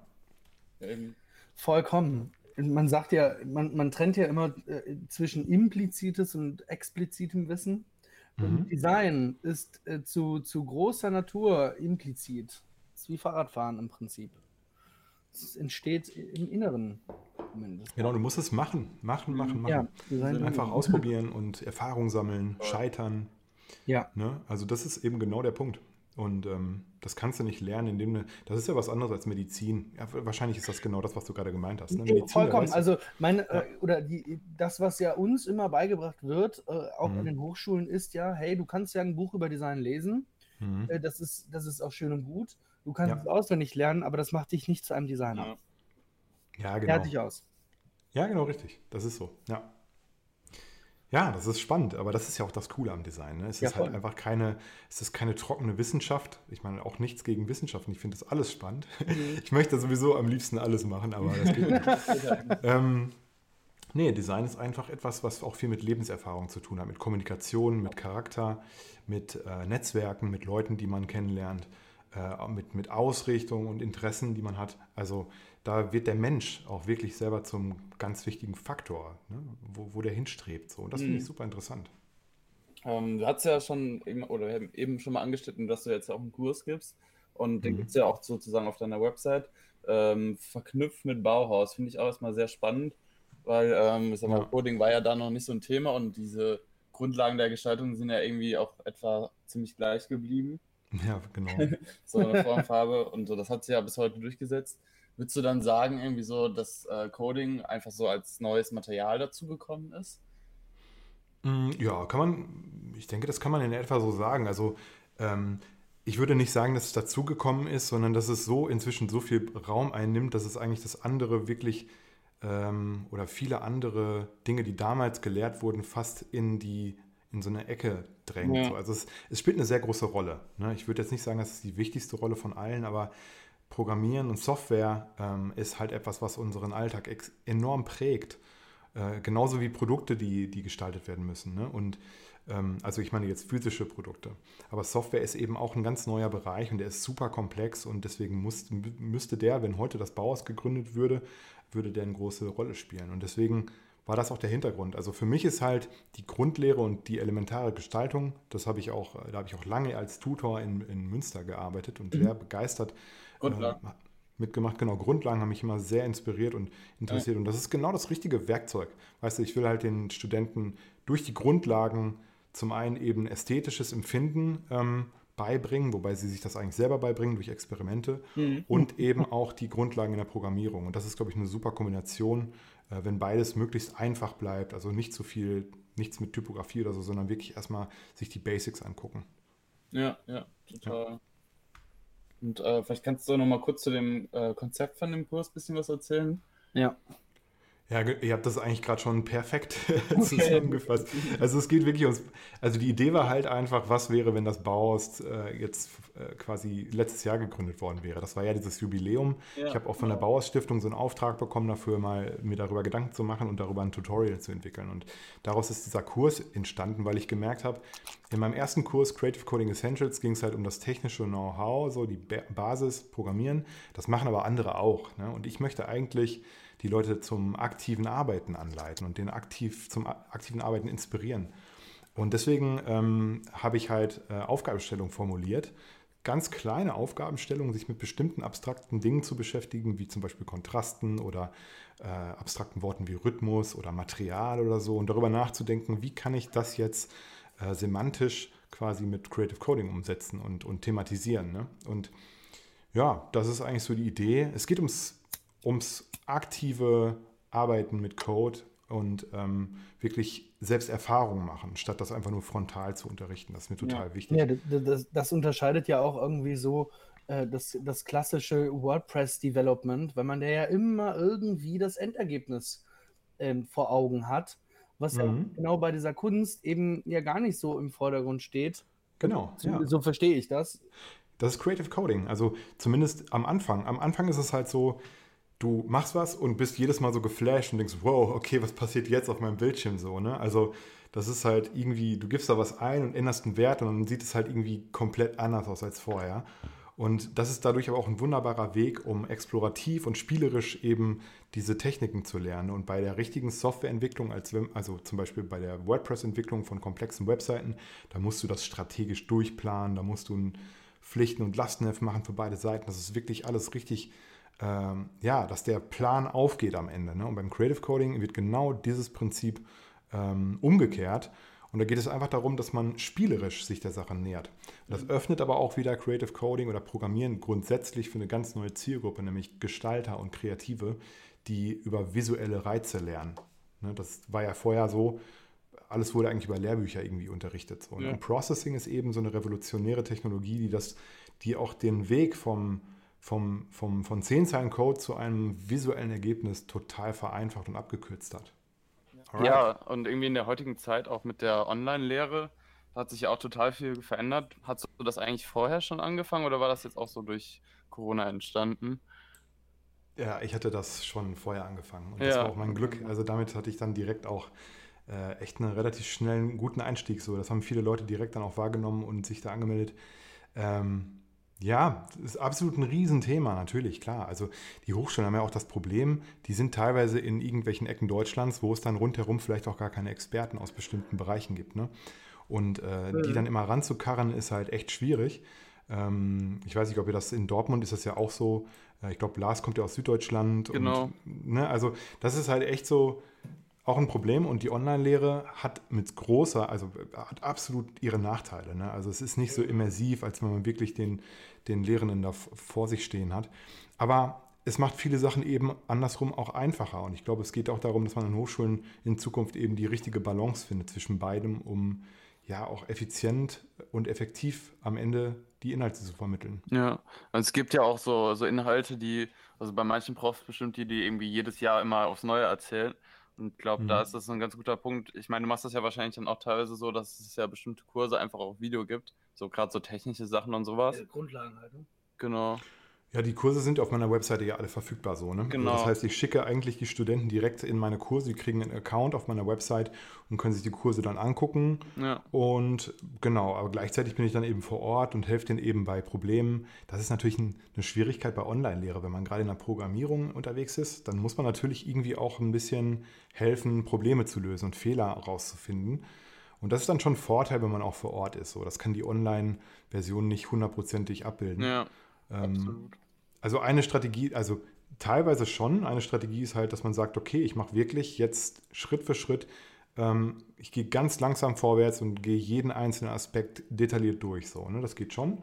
Vollkommen. Man sagt ja, man, man trennt ja immer äh, zwischen implizites und explizitem Wissen. Mhm. Design ist äh, zu, zu großer Natur implizit. Das ist wie Fahrradfahren im Prinzip. Es entsteht im Inneren. Zumindest. Genau, du musst es machen. Machen, machen, machen. Ja, Einfach ausprobieren und Erfahrung sammeln, scheitern. Ja. Ne? Also das ist eben genau der Punkt. Und ähm, das kannst du nicht lernen, indem du. Das ist ja was anderes als Medizin. Ja, wahrscheinlich ist das genau das, was du gerade gemeint hast. Ne? Medizin, Vollkommen. Also meine, ja. äh, oder die, das, was ja uns immer beigebracht wird, äh, auch mhm. an den Hochschulen, ist ja, hey, du kannst ja ein Buch über Design lesen. Mhm. Äh, das, ist, das ist auch schön und gut. Du kannst ja. es auswendig lernen, aber das macht dich nicht zu einem Designer. Ja, genau. Fertig aus. Ja, genau, richtig. Das ist so. Ja. Ja, das ist spannend, aber das ist ja auch das Coole am Design. Ne? Es ja, ist halt einfach keine, es ist keine trockene Wissenschaft. Ich meine auch nichts gegen Wissenschaften. Ich finde das alles spannend. Mhm. Ich möchte sowieso am liebsten alles machen, aber das geht nicht. ähm, nee, Design ist einfach etwas, was auch viel mit Lebenserfahrung zu tun hat, mit Kommunikation, mit Charakter, mit äh, Netzwerken, mit Leuten, die man kennenlernt, mit, mit Ausrichtung und Interessen, die man hat. Also da wird der Mensch auch wirklich selber zum ganz wichtigen Faktor, ne? wo, wo der hinstrebt. So. Und das mhm. finde ich super interessant. Ähm, du hast ja schon eben, oder eben schon mal angeschnitten, dass du jetzt auch einen Kurs gibst. Und den mhm. gibt es ja auch sozusagen auf deiner Website. Ähm, verknüpft mit Bauhaus. Finde ich auch erstmal sehr spannend, weil ähm, ich sag mal, ja. Coding war ja da noch nicht so ein Thema und diese Grundlagen der Gestaltung sind ja irgendwie auch etwa ziemlich gleich geblieben. Ja, genau. so eine Formfarbe und so, das hat sich ja bis heute durchgesetzt. Würdest du dann sagen, irgendwie so, dass äh, Coding einfach so als neues Material dazugekommen ist? Mm, ja, kann man, ich denke, das kann man in etwa so sagen. Also, ähm, ich würde nicht sagen, dass es dazugekommen ist, sondern dass es so inzwischen so viel Raum einnimmt, dass es eigentlich das andere wirklich ähm, oder viele andere Dinge, die damals gelehrt wurden, fast in die in so eine Ecke drängt. Ja. Also es, es, spielt eine sehr große Rolle. Ne? Ich würde jetzt nicht sagen, dass es die wichtigste Rolle von allen, aber Programmieren und Software ähm, ist halt etwas, was unseren Alltag enorm prägt. Äh, genauso wie Produkte, die, die gestaltet werden müssen. Ne? Und ähm, also ich meine jetzt physische Produkte. Aber Software ist eben auch ein ganz neuer Bereich und der ist super komplex und deswegen muss, müsste der, wenn heute das Bauhaus gegründet würde, würde der eine große Rolle spielen. Und deswegen war das auch der Hintergrund. Also für mich ist halt die Grundlehre und die elementare Gestaltung, das habe ich auch, da habe ich auch lange als Tutor in, in Münster gearbeitet und mhm. sehr begeistert Grundlagen. Äh, mitgemacht. Genau, Grundlagen haben mich immer sehr inspiriert und interessiert. Ja. Und das ist genau das richtige Werkzeug. Weißt du, ich will halt den Studenten durch die Grundlagen zum einen eben ästhetisches Empfinden ähm, beibringen, wobei sie sich das eigentlich selber beibringen durch Experimente mhm. und eben auch die Grundlagen in der Programmierung. Und das ist, glaube ich, eine super Kombination, wenn beides möglichst einfach bleibt, also nicht zu viel, nichts mit Typografie oder so, sondern wirklich erstmal sich die Basics angucken. Ja, ja, total. Ja. Und äh, vielleicht kannst du noch mal kurz zu dem äh, Konzept von dem Kurs ein bisschen was erzählen. Ja. Ja, ihr habt das eigentlich gerade schon perfekt zusammengefasst. Also es geht wirklich ums, also die Idee war halt einfach, was wäre, wenn das Bauhaus äh, jetzt äh, quasi letztes Jahr gegründet worden wäre. Das war ja dieses Jubiläum. Ja, ich habe auch von der Bauhaus Stiftung so einen Auftrag bekommen dafür, mal mir darüber Gedanken zu machen und darüber ein Tutorial zu entwickeln. Und daraus ist dieser Kurs entstanden, weil ich gemerkt habe, in meinem ersten Kurs Creative Coding Essentials ging es halt um das technische Know-how, so die Basis, Programmieren. Das machen aber andere auch. Ne? Und ich möchte eigentlich die Leute zum aktiven Arbeiten anleiten und den aktiv zum aktiven Arbeiten inspirieren. Und deswegen ähm, habe ich halt äh, Aufgabenstellungen formuliert, ganz kleine Aufgabenstellungen, sich mit bestimmten abstrakten Dingen zu beschäftigen, wie zum Beispiel Kontrasten oder äh, abstrakten Worten wie Rhythmus oder Material oder so und darüber nachzudenken, wie kann ich das jetzt äh, semantisch quasi mit Creative Coding umsetzen und, und thematisieren. Ne? Und ja, das ist eigentlich so die Idee. Es geht ums, ums aktive Arbeiten mit Code und ähm, wirklich selbst Erfahrungen machen, statt das einfach nur frontal zu unterrichten. Das ist mir total ja. wichtig. Ja, das, das, unterscheidet ja auch irgendwie so äh, das, das klassische WordPress-Development, weil man da ja immer irgendwie das Endergebnis ähm, vor Augen hat, was mhm. ja genau bei dieser Kunst eben ja gar nicht so im Vordergrund steht. Genau. So, ja. so verstehe ich das. Das ist Creative Coding. Also zumindest am Anfang. Am Anfang ist es halt so, du machst was und bist jedes Mal so geflasht und denkst, wow, okay, was passiert jetzt auf meinem Bildschirm so, ne? Also das ist halt irgendwie, du gibst da was ein und änderst einen Wert und dann sieht es halt irgendwie komplett anders aus als vorher. Und das ist dadurch aber auch ein wunderbarer Weg, um explorativ und spielerisch eben diese Techniken zu lernen. Und bei der richtigen Softwareentwicklung, als also zum Beispiel bei der WordPress-Entwicklung von komplexen Webseiten, da musst du das strategisch durchplanen, da musst du ein Pflichten- und Lastenheft machen für beide Seiten. Das ist wirklich alles richtig ähm, ja, dass der Plan aufgeht am Ende. Ne? Und beim Creative Coding wird genau dieses Prinzip ähm, umgekehrt. Und da geht es einfach darum, dass man spielerisch sich der Sache nähert. das mhm. öffnet aber auch wieder Creative Coding oder Programmieren grundsätzlich für eine ganz neue Zielgruppe, nämlich Gestalter und Kreative, die über visuelle Reize lernen. Ne? Das war ja vorher so, alles wurde eigentlich über Lehrbücher irgendwie unterrichtet. So, ne? ja. Und Processing ist eben so eine revolutionäre Technologie, die, das, die auch den Weg vom vom, vom, von 10 Zeilen Code zu einem visuellen Ergebnis total vereinfacht und abgekürzt hat. Alright. Ja, und irgendwie in der heutigen Zeit auch mit der Online-Lehre hat sich ja auch total viel verändert. Hast du das eigentlich vorher schon angefangen oder war das jetzt auch so durch Corona entstanden? Ja, ich hatte das schon vorher angefangen und ja. das war auch mein Glück. Also damit hatte ich dann direkt auch äh, echt einen relativ schnellen, guten Einstieg. So, das haben viele Leute direkt dann auch wahrgenommen und sich da angemeldet. Ähm, ja, das ist absolut ein Riesenthema, natürlich, klar. Also die Hochschulen haben ja auch das Problem, die sind teilweise in irgendwelchen Ecken Deutschlands, wo es dann rundherum vielleicht auch gar keine Experten aus bestimmten Bereichen gibt. Ne? Und äh, mhm. die dann immer ranzukarren, ist halt echt schwierig. Ähm, ich weiß nicht, ob ihr das in Dortmund ist das ja auch so. Äh, ich glaube, Lars kommt ja aus Süddeutschland. Genau. Und, ne, also das ist halt echt so, auch ein Problem und die Online-Lehre hat mit großer, also hat absolut ihre Nachteile. Ne? Also es ist nicht so immersiv, als wenn man wirklich den, den Lehrenden da vor sich stehen hat. Aber es macht viele Sachen eben andersrum auch einfacher. Und ich glaube, es geht auch darum, dass man an Hochschulen in Zukunft eben die richtige Balance findet zwischen beidem, um ja auch effizient und effektiv am Ende die Inhalte zu vermitteln. Ja, und es gibt ja auch so, so Inhalte, die, also bei manchen Profs bestimmt, die, die irgendwie jedes Jahr immer aufs Neue erzählen. Und ich glaube, mhm. da ist das ein ganz guter Punkt. Ich meine, du machst das ja wahrscheinlich dann auch teilweise so, dass es ja bestimmte Kurse einfach auf Video gibt. So gerade so technische Sachen und sowas. Grundlagen halt. Ne? Genau. Ja, die Kurse sind auf meiner Webseite ja alle verfügbar so. Ne? Genau. Das heißt, ich schicke eigentlich die Studenten direkt in meine Kurse. Die kriegen einen Account auf meiner Website und können sich die Kurse dann angucken. Ja. Und genau, aber gleichzeitig bin ich dann eben vor Ort und helfe denen eben bei Problemen. Das ist natürlich ein, eine Schwierigkeit bei Online-Lehre. Wenn man gerade in der Programmierung unterwegs ist, dann muss man natürlich irgendwie auch ein bisschen helfen, Probleme zu lösen und Fehler rauszufinden. Und das ist dann schon ein Vorteil, wenn man auch vor Ort ist. So, das kann die Online-Version nicht hundertprozentig abbilden. Ja. Ähm, also eine Strategie, also teilweise schon. Eine Strategie ist halt, dass man sagt, okay, ich mache wirklich jetzt Schritt für Schritt, ähm, ich gehe ganz langsam vorwärts und gehe jeden einzelnen Aspekt detailliert durch. So, ne? Das geht schon.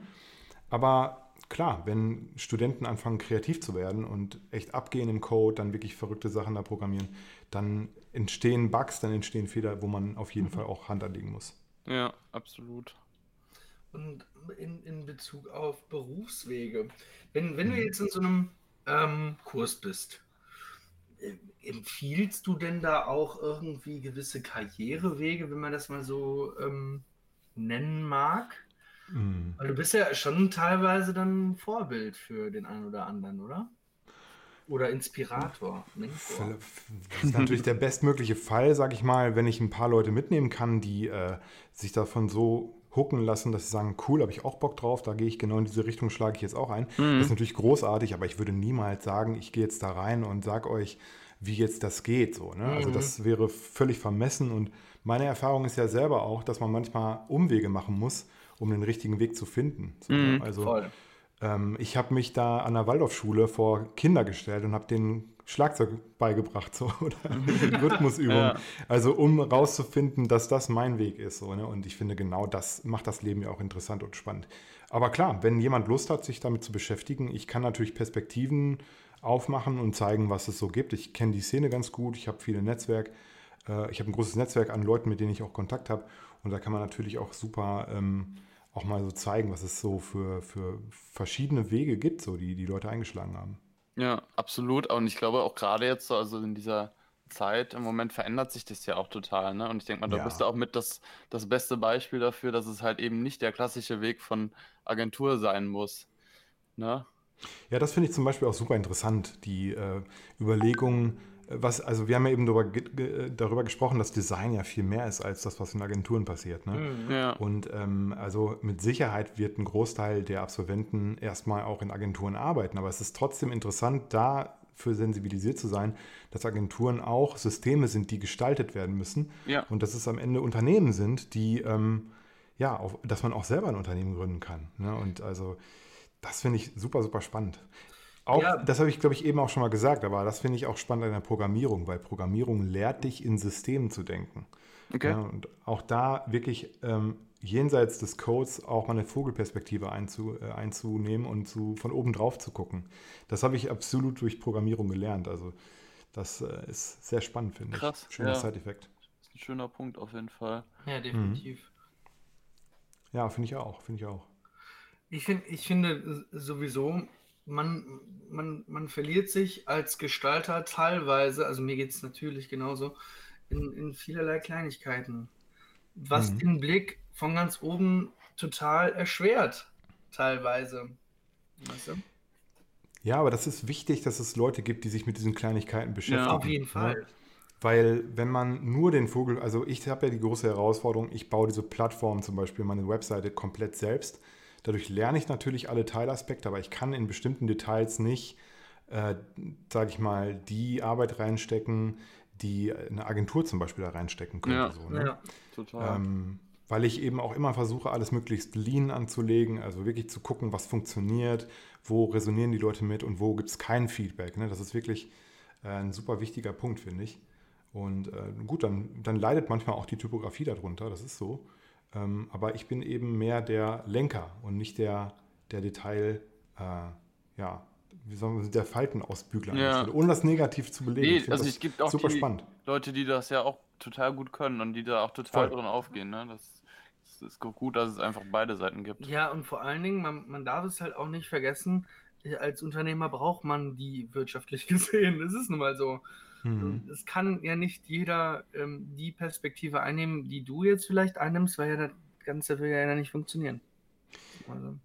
Aber klar, wenn Studenten anfangen kreativ zu werden und echt abgehen im Code, dann wirklich verrückte Sachen da programmieren, dann entstehen Bugs, dann entstehen Fehler, wo man auf jeden mhm. Fall auch Hand anlegen muss. Ja, absolut. Und in, in Bezug auf Berufswege. Wenn, wenn du mhm. jetzt in so einem ähm, Kurs bist, äh, empfiehlst du denn da auch irgendwie gewisse Karrierewege, wenn man das mal so ähm, nennen mag? Mhm. Weil du bist ja schon teilweise dann ein Vorbild für den einen oder anderen, oder? Oder Inspirator. Mentor. Das ist natürlich der bestmögliche Fall, sag ich mal, wenn ich ein paar Leute mitnehmen kann, die äh, sich davon so hooken lassen, dass sie sagen, cool, habe ich auch Bock drauf, da gehe ich genau in diese Richtung, schlage ich jetzt auch ein. Mhm. Das ist natürlich großartig, aber ich würde niemals sagen, ich gehe jetzt da rein und sage euch, wie jetzt das geht. So, ne? Also mhm. Das wäre völlig vermessen und meine Erfahrung ist ja selber auch, dass man manchmal Umwege machen muss, um den richtigen Weg zu finden. So, mhm, also ähm, ich habe mich da an der Waldorfschule vor Kinder gestellt und habe den Schlagzeug beigebracht so, oder Rhythmusübung. Ja. Also um rauszufinden, dass das mein Weg ist. So, ne? Und ich finde, genau das macht das Leben ja auch interessant und spannend. Aber klar, wenn jemand Lust hat, sich damit zu beschäftigen, ich kann natürlich Perspektiven aufmachen und zeigen, was es so gibt. Ich kenne die Szene ganz gut, ich habe viele Netzwerk. Äh, ich habe ein großes Netzwerk an Leuten, mit denen ich auch Kontakt habe. Und da kann man natürlich auch super ähm, auch mal so zeigen, was es so für, für verschiedene Wege gibt, so die die Leute eingeschlagen haben. Ja, absolut. Und ich glaube auch gerade jetzt so, also in dieser Zeit im Moment verändert sich das ja auch total, ne? Und ich denke mal, da bist du auch mit das, das beste Beispiel dafür, dass es halt eben nicht der klassische Weg von Agentur sein muss. Ne? Ja, das finde ich zum Beispiel auch super interessant, die äh, Überlegungen, was, also wir haben ja eben darüber, darüber, gesprochen, dass Design ja viel mehr ist als das, was in Agenturen passiert. Ne? Mhm. Ja. Und ähm, also mit Sicherheit wird ein Großteil der Absolventen erstmal auch in Agenturen arbeiten. Aber es ist trotzdem interessant, dafür sensibilisiert zu sein, dass Agenturen auch Systeme sind, die gestaltet werden müssen. Ja. Und dass es am Ende Unternehmen sind, die, ähm, ja, auf, dass man auch selber ein Unternehmen gründen kann. Ne? Und also das finde ich super, super spannend. Auch, ja. das habe ich, glaube ich, eben auch schon mal gesagt, aber das finde ich auch spannend an der Programmierung, weil Programmierung lehrt dich in Systemen zu denken. Okay. Ja, und auch da wirklich ähm, jenseits des Codes auch mal eine Vogelperspektive einzu, äh, einzunehmen und zu, von oben drauf zu gucken. Das habe ich absolut durch Programmierung gelernt. Also das äh, ist sehr spannend, finde ich. Krass. Schöner ja. Side-Effekt. Das ist ein schöner Punkt auf jeden Fall. Ja, definitiv. Mhm. Ja, finde ich auch, finde ich auch. Ich, find, ich finde sowieso, man, man, man verliert sich als Gestalter teilweise, also mir geht es natürlich genauso, in, in vielerlei Kleinigkeiten, was mhm. den Blick von ganz oben total erschwert, teilweise. Weißt du? Ja, aber das ist wichtig, dass es Leute gibt, die sich mit diesen Kleinigkeiten beschäftigen. Ja, auf jeden ne? Fall. Ja? Weil wenn man nur den Vogel, also ich habe ja die große Herausforderung, ich baue diese Plattform zum Beispiel, meine Webseite komplett selbst. Dadurch lerne ich natürlich alle Teilaspekte, aber ich kann in bestimmten Details nicht, äh, sage ich mal, die Arbeit reinstecken, die eine Agentur zum Beispiel da reinstecken könnte. Ja, so, ne? ja total. Ähm, weil ich eben auch immer versuche, alles möglichst lean anzulegen, also wirklich zu gucken, was funktioniert, wo resonieren die Leute mit und wo gibt es kein Feedback. Ne? Das ist wirklich äh, ein super wichtiger Punkt, finde ich. Und äh, gut, dann, dann leidet manchmal auch die Typografie darunter, das ist so. Ähm, aber ich bin eben mehr der Lenker und nicht der, der Detail, äh, ja, wie soll man der Faltenausbügler ja. ohne das negativ zu belegen. Nee, also es gibt auch super spannend. Leute, die das ja auch total gut können und die da auch total Voll. drin aufgehen. Ne? Das, das ist gut, dass es einfach beide Seiten gibt. Ja, und vor allen Dingen, man, man darf es halt auch nicht vergessen, als Unternehmer braucht man die wirtschaftlich gesehen. Das ist nun mal so. Mhm. Es kann ja nicht jeder ähm, die Perspektive einnehmen, die du jetzt vielleicht einnimmst, weil ja das Ganze will ja nicht funktionieren. Also.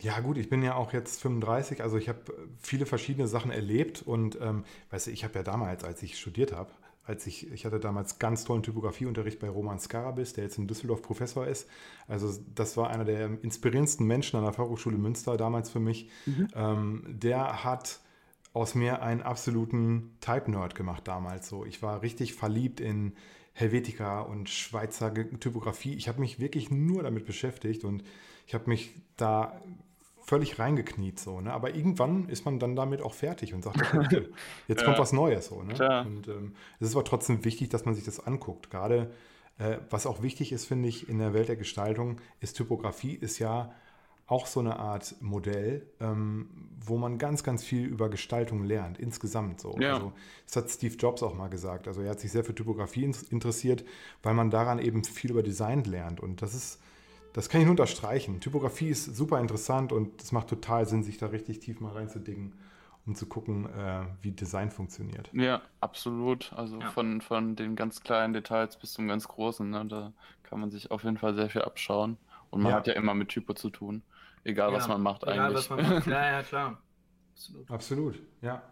Ja, gut, ich bin ja auch jetzt 35, also ich habe viele verschiedene Sachen erlebt und ähm, weißt du, ich habe ja damals, als ich studiert habe, als ich, ich hatte damals ganz tollen Typografieunterricht bei Roman Skarabis, der jetzt in Düsseldorf Professor ist. Also das war einer der inspirierendsten Menschen an der Fachhochschule Münster damals für mich. Mhm. Ähm, der hat aus mir einen absoluten Type-Nerd gemacht damals. So, ich war richtig verliebt in Helvetica und Schweizer Typografie. Ich habe mich wirklich nur damit beschäftigt und ich habe mich da völlig reingekniet so, ne? Aber irgendwann ist man dann damit auch fertig und sagt, okay, jetzt ja. kommt was Neues so, ne? Und ähm, es ist aber trotzdem wichtig, dass man sich das anguckt. Gerade äh, was auch wichtig ist, finde ich, in der Welt der Gestaltung, ist Typografie ist ja auch so eine Art Modell, ähm, wo man ganz, ganz viel über Gestaltung lernt, insgesamt so. Ja. Also, das hat Steve Jobs auch mal gesagt. Also er hat sich sehr für Typografie interessiert, weil man daran eben viel über Design lernt. Und das ist, das kann ich nur unterstreichen. Typografie ist super interessant und es macht total Sinn, sich da richtig tief mal reinzudingen, um zu gucken, äh, wie Design funktioniert. Ja, absolut. Also ja. Von, von den ganz kleinen Details bis zum ganz großen. Ne? Da kann man sich auf jeden Fall sehr viel abschauen. Und man ja. hat ja immer mit Typo zu tun. Egal, ja, was man macht egal, eigentlich. Was man macht. Ja, ja, klar. Absolut. Absolut, ja.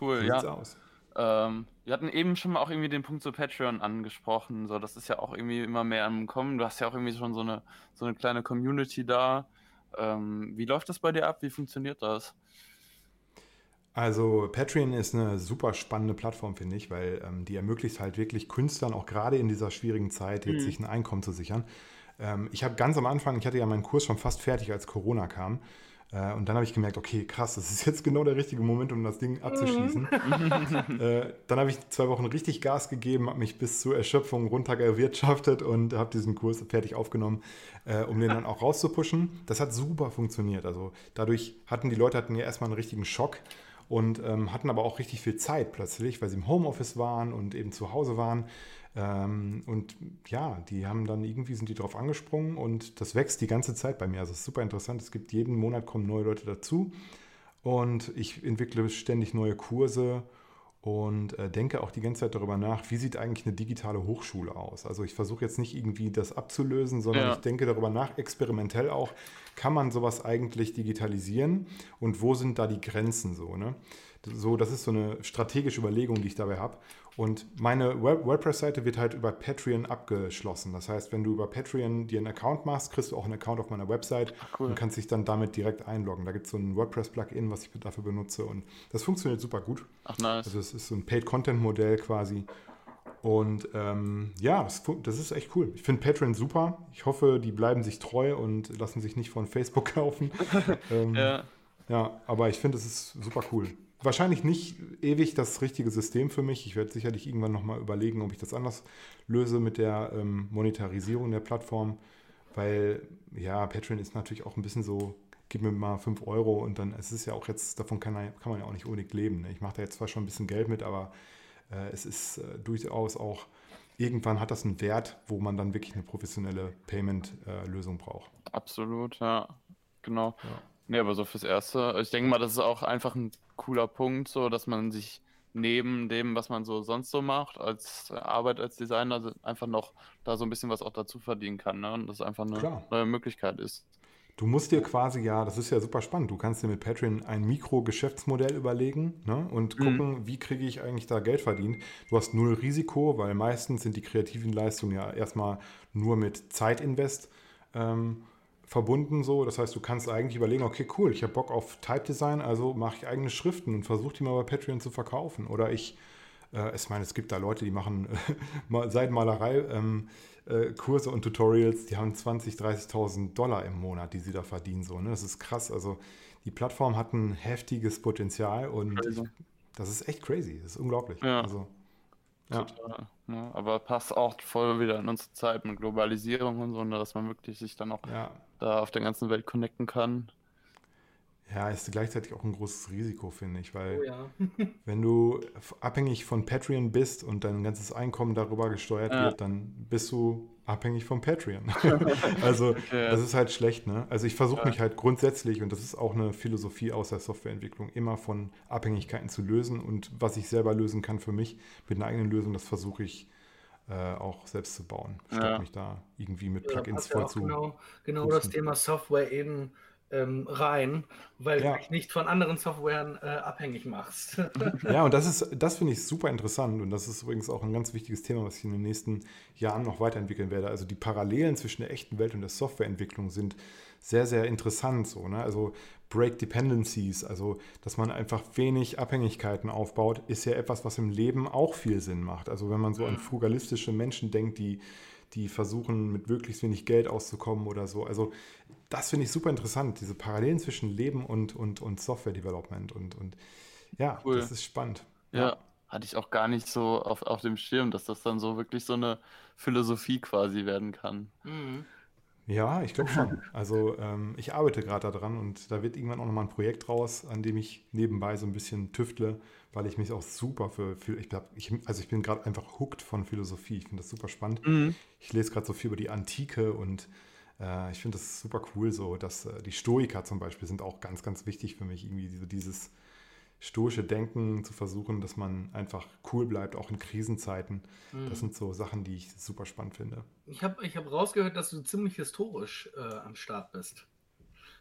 Cool, so ja. Aus. Ähm, wir hatten eben schon mal auch irgendwie den Punkt zu Patreon angesprochen. So, das ist ja auch irgendwie immer mehr am Kommen. Du hast ja auch irgendwie schon so eine, so eine kleine Community da. Ähm, wie läuft das bei dir ab? Wie funktioniert das? Also Patreon ist eine super spannende Plattform, finde ich, weil ähm, die ermöglicht halt wirklich Künstlern, auch gerade in dieser schwierigen Zeit, jetzt mhm. sich ein Einkommen zu sichern. Ähm, ich habe ganz am Anfang, ich hatte ja meinen Kurs schon fast fertig, als Corona kam. Äh, und dann habe ich gemerkt, okay, krass, das ist jetzt genau der richtige Moment, um das Ding abzuschließen. Mhm. äh, dann habe ich zwei Wochen richtig Gas gegeben, habe mich bis zur Erschöpfung runtergewirtschaftet und habe diesen Kurs fertig aufgenommen, äh, um den dann auch rauszupushen. Das hat super funktioniert. Also dadurch hatten die Leute hatten ja erstmal einen richtigen Schock und ähm, hatten aber auch richtig viel Zeit plötzlich, weil sie im Homeoffice waren und eben zu Hause waren. Ähm, und ja, die haben dann irgendwie sind die drauf angesprungen und das wächst die ganze Zeit bei mir. Also es ist super interessant. Es gibt jeden Monat kommen neue Leute dazu und ich entwickle ständig neue Kurse und äh, denke auch die ganze Zeit darüber nach, wie sieht eigentlich eine digitale Hochschule aus. Also ich versuche jetzt nicht irgendwie das abzulösen, sondern ja. ich denke darüber nach, experimentell auch, kann man sowas eigentlich digitalisieren und wo sind da die Grenzen so. Ne? So, das ist so eine strategische Überlegung, die ich dabei habe. Und meine WordPress-Seite wird halt über Patreon abgeschlossen. Das heißt, wenn du über Patreon dir einen Account machst, kriegst du auch einen Account auf meiner Website cool. und kannst dich dann damit direkt einloggen. Da gibt es so ein WordPress-Plugin, was ich dafür benutze und das funktioniert super gut. Ach, nice. Also es ist so ein Paid-Content-Modell quasi. Und ähm, ja, das, das, ist echt cool. Ich finde Patreon super. Ich hoffe, die bleiben sich treu und lassen sich nicht von Facebook kaufen. ähm, ja. ja, aber ich finde, es ist super cool wahrscheinlich nicht ewig das richtige System für mich. Ich werde sicherlich irgendwann nochmal überlegen, ob ich das anders löse mit der ähm, Monetarisierung der Plattform, weil ja, Patreon ist natürlich auch ein bisschen so, gib mir mal 5 Euro und dann, es ist ja auch jetzt, davon kann, kann man ja auch nicht unbedingt leben. Ne? Ich mache da jetzt zwar schon ein bisschen Geld mit, aber äh, es ist äh, durchaus auch, irgendwann hat das einen Wert, wo man dann wirklich eine professionelle Payment-Lösung äh, braucht. Absolut, ja, genau. Ja. Nee, aber so fürs Erste, ich denke mal, das ist auch einfach ein cooler Punkt, so dass man sich neben dem, was man so sonst so macht, als Arbeit als Designer, einfach noch da so ein bisschen was auch dazu verdienen kann. Ne? Und das einfach eine Klar. neue Möglichkeit ist. Du musst dir quasi, ja, das ist ja super spannend. Du kannst dir mit Patreon ein Mikro-Geschäftsmodell überlegen ne? und mhm. gucken, mhm. wie kriege ich eigentlich da Geld verdient. Du hast null Risiko, weil meistens sind die kreativen Leistungen ja erstmal nur mit Zeitinvest ähm, verbunden so. Das heißt, du kannst eigentlich überlegen, okay, cool, ich habe Bock auf Type Design, also mache ich eigene Schriften und versuche die mal bei Patreon zu verkaufen. Oder ich, äh, ich meine, es gibt da Leute, die machen äh, Seitenmalerei. Ähm, äh, Kurse und Tutorials, die haben 20.000, 30.000 Dollar im Monat, die sie da verdienen. So, ne? Das ist krass. Also die Plattform hat ein heftiges Potenzial und ich, das ist echt crazy. Das ist unglaublich. Ja. Also, ja. Total. Ne? Aber passt auch voll wieder in unsere Zeit mit Globalisierung und so, ne? dass man wirklich sich dann auch ja. da auf der ganzen Welt connecten kann. Ja, ist gleichzeitig auch ein großes Risiko, finde ich, weil oh ja. wenn du abhängig von Patreon bist und dein ganzes Einkommen darüber gesteuert ja. wird, dann bist du abhängig von Patreon. also okay. das ist halt schlecht, ne? Also ich versuche ja. mich halt grundsätzlich, und das ist auch eine Philosophie aus der Softwareentwicklung, immer von Abhängigkeiten zu lösen und was ich selber lösen kann für mich mit einer eigenen Lösung, das versuche ich äh, auch selbst zu bauen, statt mich da irgendwie mit Plugins voll zu. Genau, genau das Thema Software eben ähm, rein, weil ja. du dich nicht von anderen Softwaren äh, abhängig machst. ja, und das ist, das finde ich super interessant und das ist übrigens auch ein ganz wichtiges Thema, was ich in den nächsten Jahren noch weiterentwickeln werde. Also die Parallelen zwischen der echten Welt und der Softwareentwicklung sind sehr, sehr interessant. So, ne? Also Break Dependencies, also dass man einfach wenig Abhängigkeiten aufbaut, ist ja etwas, was im Leben auch viel Sinn macht. Also wenn man so an mhm. frugalistische Menschen denkt, die die versuchen, mit möglichst wenig Geld auszukommen oder so. Also das finde ich super interessant, diese Parallelen zwischen Leben und, und, und Software-Development. Und, und ja, cool. das ist spannend. Ja, ja, hatte ich auch gar nicht so auf, auf dem Schirm, dass das dann so wirklich so eine Philosophie quasi werden kann. Mhm. Ja, ich glaube schon. Also ähm, ich arbeite gerade daran und da wird irgendwann auch nochmal ein Projekt raus, an dem ich nebenbei so ein bisschen tüftle, weil ich mich auch super für, für ich, ich also ich bin gerade einfach hooked von Philosophie. Ich finde das super spannend. Mhm. Ich lese gerade so viel über die Antike und äh, ich finde das super cool so, dass äh, die Stoiker zum Beispiel sind auch ganz, ganz wichtig für mich, irgendwie so dieses stoische Denken zu versuchen, dass man einfach cool bleibt, auch in Krisenzeiten. Mhm. Das sind so Sachen, die ich super spannend finde. Ich habe ich hab rausgehört, dass du ziemlich historisch äh, am Start bist.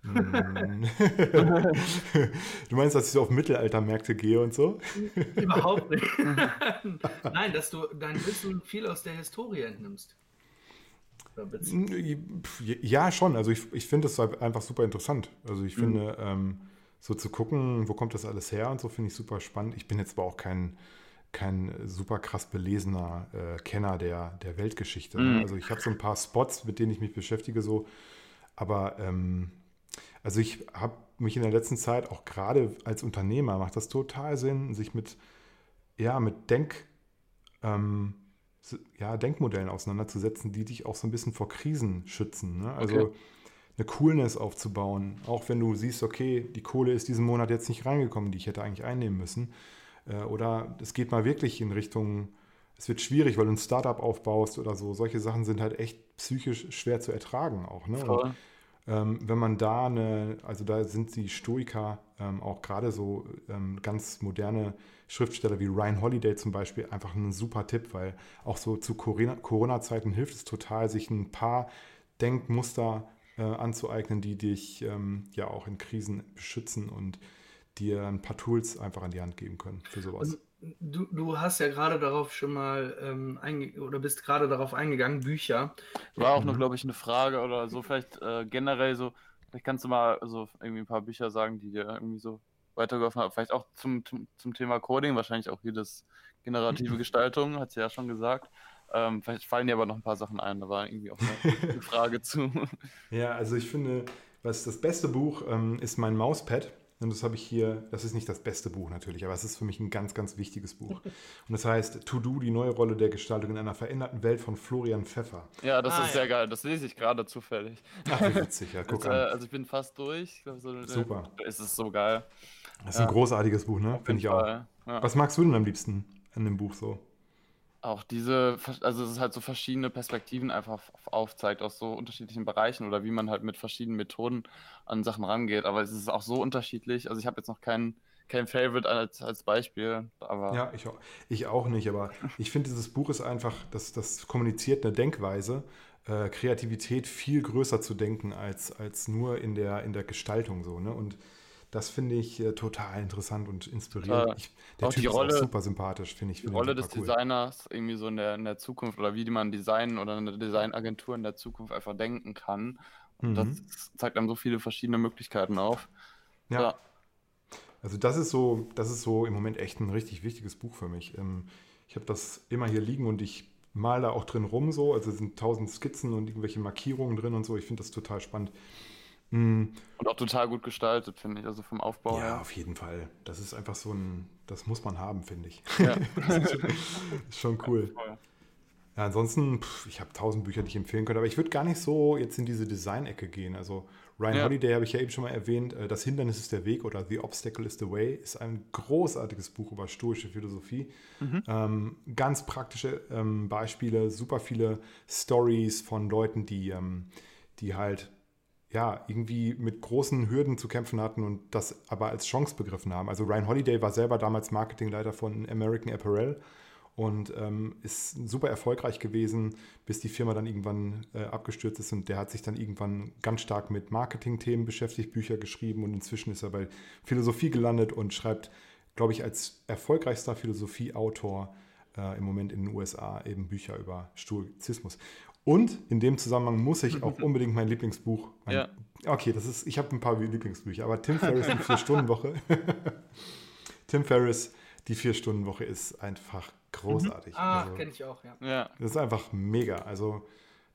Mm. du meinst, dass ich so auf Mittelaltermärkte gehe und so? Überhaupt nicht. Nein, dass du dein Wissen viel aus der Historie entnimmst. Ja, schon. Also ich, ich finde es halt einfach super interessant. Also ich mhm. finde, ähm, so zu gucken, wo kommt das alles her und so, finde ich super spannend. Ich bin jetzt aber auch kein, kein super krass belesener äh, Kenner der, der Weltgeschichte. Ne? Mhm. Also ich habe so ein paar Spots, mit denen ich mich beschäftige, so. Aber ähm, also ich habe mich in der letzten Zeit auch gerade als Unternehmer macht das total Sinn, sich mit, ja, mit Denk, ähm, ja, Denkmodellen auseinanderzusetzen, die dich auch so ein bisschen vor Krisen schützen. Ne? Also okay. eine Coolness aufzubauen. Auch wenn du siehst, okay, die Kohle ist diesen Monat jetzt nicht reingekommen, die ich hätte eigentlich einnehmen müssen. Äh, oder es geht mal wirklich in Richtung, es wird schwierig, weil du ein Startup aufbaust oder so. Solche Sachen sind halt echt psychisch schwer zu ertragen auch. Ne? Ähm, wenn man da eine, also da sind die Stoiker ähm, auch gerade so ähm, ganz moderne Schriftsteller wie Ryan Holiday zum Beispiel einfach ein super Tipp, weil auch so zu Corona-Zeiten hilft es total, sich ein paar Denkmuster äh, anzueignen, die dich ähm, ja auch in Krisen beschützen und dir ein paar Tools einfach an die Hand geben können für sowas. Und du, du hast ja gerade darauf schon mal ähm, einge oder bist gerade darauf eingegangen, Bücher. War auch mhm. nur, glaube ich, eine Frage oder so, vielleicht äh, generell so, vielleicht kannst du mal so irgendwie ein paar Bücher sagen, die dir irgendwie so weitergeholfen haben. Vielleicht auch zum, zum, zum Thema Coding, wahrscheinlich auch hier das generative Gestaltung, hat sie ja schon gesagt. Ähm, vielleicht fallen dir aber noch ein paar Sachen ein, da war irgendwie auch eine Frage zu. Ja, also ich finde, was das beste Buch ähm, ist mein Mauspad. Und das habe ich hier, das ist nicht das beste Buch natürlich, aber es ist für mich ein ganz, ganz wichtiges Buch. Und das heißt To Do, die neue Rolle der Gestaltung in einer veränderten Welt von Florian Pfeffer. Ja, das ah, ist ja. sehr geil. Das lese ich gerade zufällig. Ach, wie witzig, ja, guck an. Äh, also ich bin fast durch. So, Super. Es ist so geil. Das ist ja. ein großartiges Buch, ne? Finde ich auch. Ja. Was magst du denn am liebsten an dem Buch so? Auch diese, also es ist halt so verschiedene Perspektiven einfach aufzeigt aus so unterschiedlichen Bereichen oder wie man halt mit verschiedenen Methoden an Sachen rangeht. Aber es ist auch so unterschiedlich. Also ich habe jetzt noch keinen kein Favorite als, als Beispiel. Aber ja, ich auch, ich auch nicht, aber ich finde, dieses Buch ist einfach, das, das kommuniziert eine Denkweise, äh, Kreativität viel größer zu denken als, als nur in der, in der Gestaltung so. Ne? Und das finde ich äh, total interessant und inspirierend. Äh, ich, der Typ ist Rolle, auch super sympathisch, finde ich. Die Rolle des cool. Designers irgendwie so in der, in der Zukunft oder wie man Design oder eine Designagentur in der Zukunft einfach denken kann. Und mhm. das zeigt einem so viele verschiedene Möglichkeiten auf. Ja. ja. Also das ist so, das ist so im Moment echt ein richtig wichtiges Buch für mich. Ähm, ich habe das immer hier liegen und ich mal da auch drin rum so. Also es sind tausend Skizzen und irgendwelche Markierungen drin und so. Ich finde das total spannend. Mhm. Und auch total gut gestaltet, finde ich, also vom Aufbau ja, her. Ja, auf jeden Fall. Das ist einfach so ein, das muss man haben, finde ich. Ja. ist, schon, ist schon cool. Ja, ansonsten, pff, ich habe tausend Bücher, die ich empfehlen könnte, aber ich würde gar nicht so jetzt in diese Design-Ecke gehen. Also Ryan ja. Holiday habe ich ja eben schon mal erwähnt. Äh, das Hindernis ist der Weg oder The Obstacle is the Way ist ein großartiges Buch über stoische Philosophie. Mhm. Ähm, ganz praktische ähm, Beispiele, super viele Stories von Leuten, die, ähm, die halt ja, irgendwie mit großen Hürden zu kämpfen hatten und das aber als Chance begriffen haben. Also Ryan Holiday war selber damals Marketingleiter von American Apparel und ähm, ist super erfolgreich gewesen, bis die Firma dann irgendwann äh, abgestürzt ist und der hat sich dann irgendwann ganz stark mit Marketing-Themen beschäftigt, Bücher geschrieben und inzwischen ist er bei Philosophie gelandet und schreibt, glaube ich, als erfolgreichster Philosophieautor äh, im Moment in den USA eben Bücher über Stoizismus. Und in dem Zusammenhang muss ich auch unbedingt mein Lieblingsbuch. Mein, ja. Okay, das ist, ich habe ein paar Lieblingsbücher, aber Tim Ferriss, die Vier-Stunden-Woche. Tim Ferriss, die Vier-Stunden-Woche ist einfach großartig. Mhm. Ah, also, kenne ich auch, ja. ja. Das ist einfach mega. Also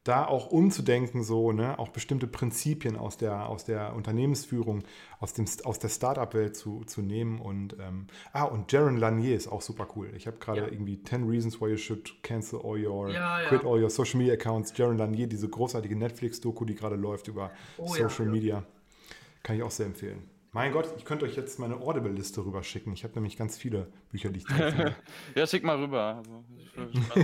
da auch umzudenken, so, ne, auch bestimmte Prinzipien aus der, aus der Unternehmensführung, aus, dem, aus der Startup-Welt zu, zu nehmen. Und ähm, ah, und Jaron Lanier ist auch super cool. Ich habe gerade ja. irgendwie 10 Reasons Why You Should Cancel All Your, ja, ja. Quit All Your Social Media Accounts. Jaron Lanier, diese großartige Netflix-Doku, die gerade läuft über oh, Social Media. Kann ich auch sehr empfehlen. Mein Gott, ich könnte euch jetzt meine Audible-Liste rüber schicken. Ich habe nämlich ganz viele Bücher, die ich ja, schick mal rüber. Also,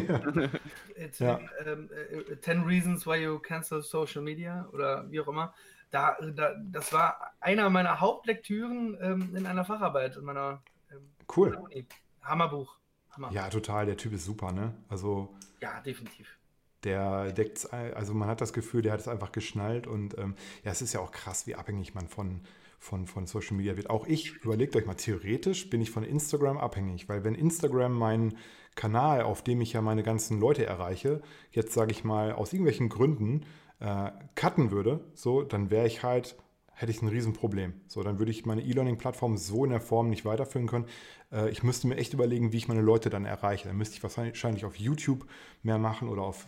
ja. ähm, äh, Ten Reasons Why You Cancel Social Media oder wie auch immer. Da, da, das war einer meiner Hauptlektüren ähm, in einer Facharbeit in meiner ähm, cool. Uni. Hammerbuch. Hammer. Ja, total. Der Typ ist super, ne? Also. Ja, definitiv. Der deckt, also man hat das Gefühl, der hat es einfach geschnallt und ähm, ja, es ist ja auch krass, wie abhängig man von von, von Social Media wird. Auch ich, überlegt euch mal, theoretisch bin ich von Instagram abhängig, weil wenn Instagram meinen Kanal, auf dem ich ja meine ganzen Leute erreiche, jetzt sage ich mal aus irgendwelchen Gründen äh, cutten würde, so, dann wäre ich halt hätte ich ein Riesenproblem. So, dann würde ich meine E-Learning-Plattform so in der Form nicht weiterführen können. Äh, ich müsste mir echt überlegen, wie ich meine Leute dann erreiche. Dann müsste ich wahrscheinlich auf YouTube mehr machen oder auf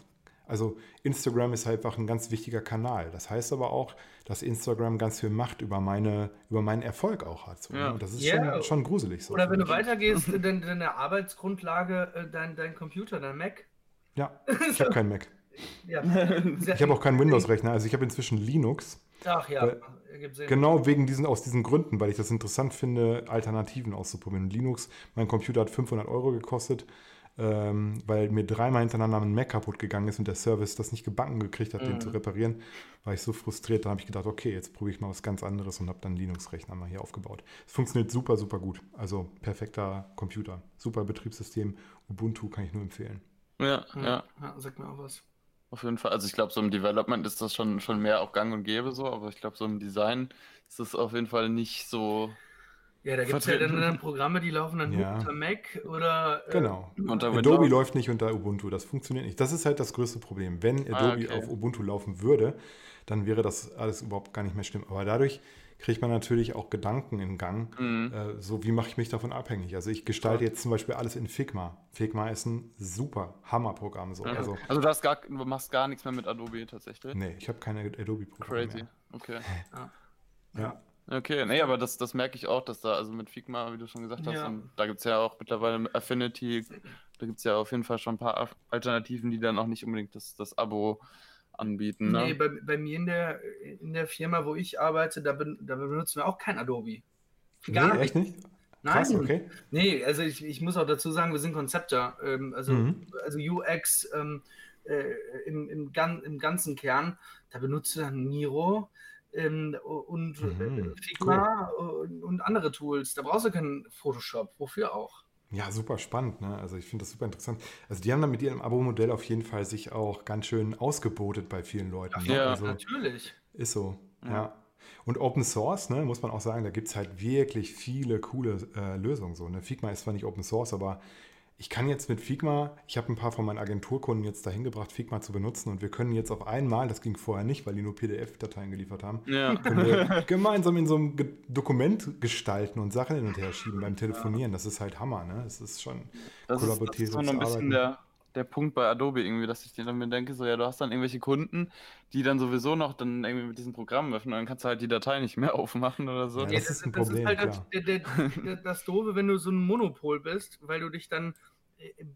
also Instagram ist halt einfach ein ganz wichtiger Kanal. Das heißt aber auch, dass Instagram ganz viel Macht über, meine, über meinen Erfolg auch hat. So, ne? ja. ne? Das ist yeah. schon, schon, gruselig. So Oder wenn du weitergehst, dann deine Arbeitsgrundlage, äh, dein, dein Computer, dein Mac. Ja, ich habe keinen Mac. Ja. Ich habe auch keinen Windows-Rechner. Also ich habe inzwischen Linux. Ach ja, weil, genau wegen diesen, aus diesen Gründen, weil ich das interessant finde, Alternativen auszuprobieren. Linux, mein Computer hat 500 Euro gekostet ähm, weil mir dreimal hintereinander ein Mac kaputt gegangen ist und der Service das nicht gebacken gekriegt hat, mhm. den zu reparieren, war ich so frustriert. Da habe ich gedacht, okay, jetzt probiere ich mal was ganz anderes und habe dann Linux-Rechner mal hier aufgebaut. Es funktioniert super, super gut. Also perfekter Computer, super Betriebssystem. Ubuntu kann ich nur empfehlen. Ja, ja. ja sag mir auch was. Auf jeden Fall. Also ich glaube, so im Development ist das schon, schon mehr auch gang und gäbe so, aber ich glaube, so im Design ist das auf jeden Fall nicht so ja, da gibt es ja dann, dann, Programme, die laufen dann ja. unter Mac oder. Äh, genau. Unter Adobe läuft nicht unter Ubuntu, das funktioniert nicht. Das ist halt das größte Problem. Wenn ah, Adobe ah, okay. auf Ubuntu laufen würde, dann wäre das alles überhaupt gar nicht mehr schlimm. Aber dadurch kriegt man natürlich auch Gedanken in Gang. Mhm. Äh, so, wie mache ich mich davon abhängig? Also ich gestalte jetzt zum Beispiel alles in Figma. Figma ist ein super Hammerprogramm. So. Mhm. Also, also du, gar, du, machst gar nichts mehr mit Adobe tatsächlich? Nee, ich habe keine Adobe-Programme Crazy, mehr. okay. ja. ja. Okay, nee, aber das, das merke ich auch, dass da, also mit Figma, wie du schon gesagt hast, ja. da gibt es ja auch mittlerweile Affinity, da gibt es ja auf jeden Fall schon ein paar Alternativen, die dann auch nicht unbedingt das, das Abo anbieten. Ne? Nee, bei, bei mir in der, in der Firma, wo ich arbeite, da, ben, da benutzen wir auch kein Adobe. Gar nee, echt nicht? Nein, Krass, okay. nee, also ich, ich muss auch dazu sagen, wir sind Konzepter, ähm, also, mhm. also UX ähm, äh, im, im, im ganzen Kern, da benutzt du dann Miro, ähm, und äh, mhm, Figma cool. und, andere Tools. Da brauchst du keinen Photoshop. Wofür auch? Ja, super spannend. Ne? Also ich finde das super interessant. Also die haben dann mit ihrem Abo-Modell auf jeden Fall sich auch ganz schön ausgebotet bei vielen Leuten. Ne? Ja, also, natürlich. Ist so, ja. ja. Und Open Source, ne, muss man auch sagen, da gibt es halt wirklich viele coole äh, Lösungen. So, ne? Figma ist zwar nicht Open Source, aber ich kann jetzt mit Figma, ich habe ein paar von meinen Agenturkunden jetzt dahin gebracht, Figma zu benutzen und wir können jetzt auf einmal, das ging vorher nicht, weil die nur PDF-Dateien geliefert haben, ja. können wir gemeinsam in so einem Dokument gestalten und Sachen hin und her schieben beim Telefonieren. Das ist halt Hammer, ne? Das ist schon das kollaboratives ist, das ist so ein bisschen der, der Punkt bei Adobe irgendwie, dass ich dann mir denke, so ja, du hast dann irgendwelche Kunden, die dann sowieso noch dann irgendwie mit diesem Programm öffnen und dann kannst du halt die Datei nicht mehr aufmachen oder so. Ja, das, das, ist ein Problem, das ist halt das, der, der, das Doofe, wenn du so ein Monopol bist, weil du dich dann äh, äh,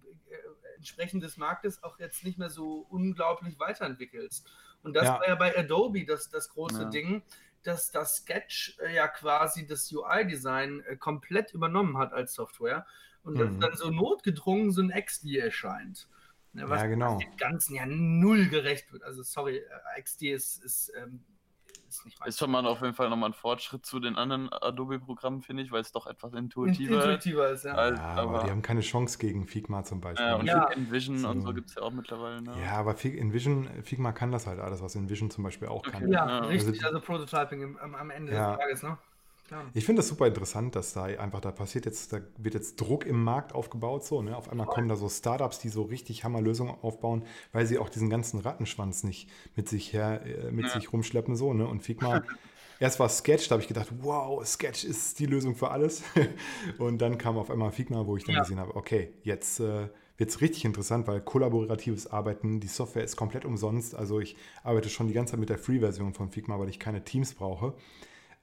entsprechend des Marktes auch jetzt nicht mehr so unglaublich weiterentwickelst. Und das ja. war ja bei Adobe das, das große ja. Ding, dass das Sketch äh, ja quasi das UI-Design äh, komplett übernommen hat als Software und mhm. dann so notgedrungen so ein XD erscheint. Ne, was, ja, genau. dem Ganzen ja null gerecht wird. Also sorry, XD ist, ist ähm, ist nicht Ist schon mal auf jeden Fall nochmal ein Fortschritt zu den anderen Adobe-Programmen, finde ich, weil es doch etwas intuitiver, intuitiver ist. Ja. Als, ja aber, aber, die haben keine Chance gegen Figma zum Beispiel. Ja, und ja. InVision so. und so gibt es ja auch mittlerweile. Ne? Ja, aber InVision, Figma kann das halt alles, was InVision zum Beispiel auch okay. kann. Ja, ja. richtig, also, also Prototyping am, am Ende des Tages, ne? Ich finde das super interessant, dass da einfach, da passiert jetzt, da wird jetzt Druck im Markt aufgebaut, so, ne? Auf einmal kommen da so Startups, die so richtig Hammerlösungen aufbauen, weil sie auch diesen ganzen Rattenschwanz nicht mit sich her, äh, mit ja. sich rumschleppen, so, ne? Und Figma, erst war Sketch, da habe ich gedacht, wow, Sketch ist die Lösung für alles. Und dann kam auf einmal Figma, wo ich dann ja. gesehen habe, okay, jetzt äh, wird es richtig interessant, weil kollaboratives Arbeiten, die Software ist komplett umsonst. Also ich arbeite schon die ganze Zeit mit der Free-Version von Figma, weil ich keine Teams brauche.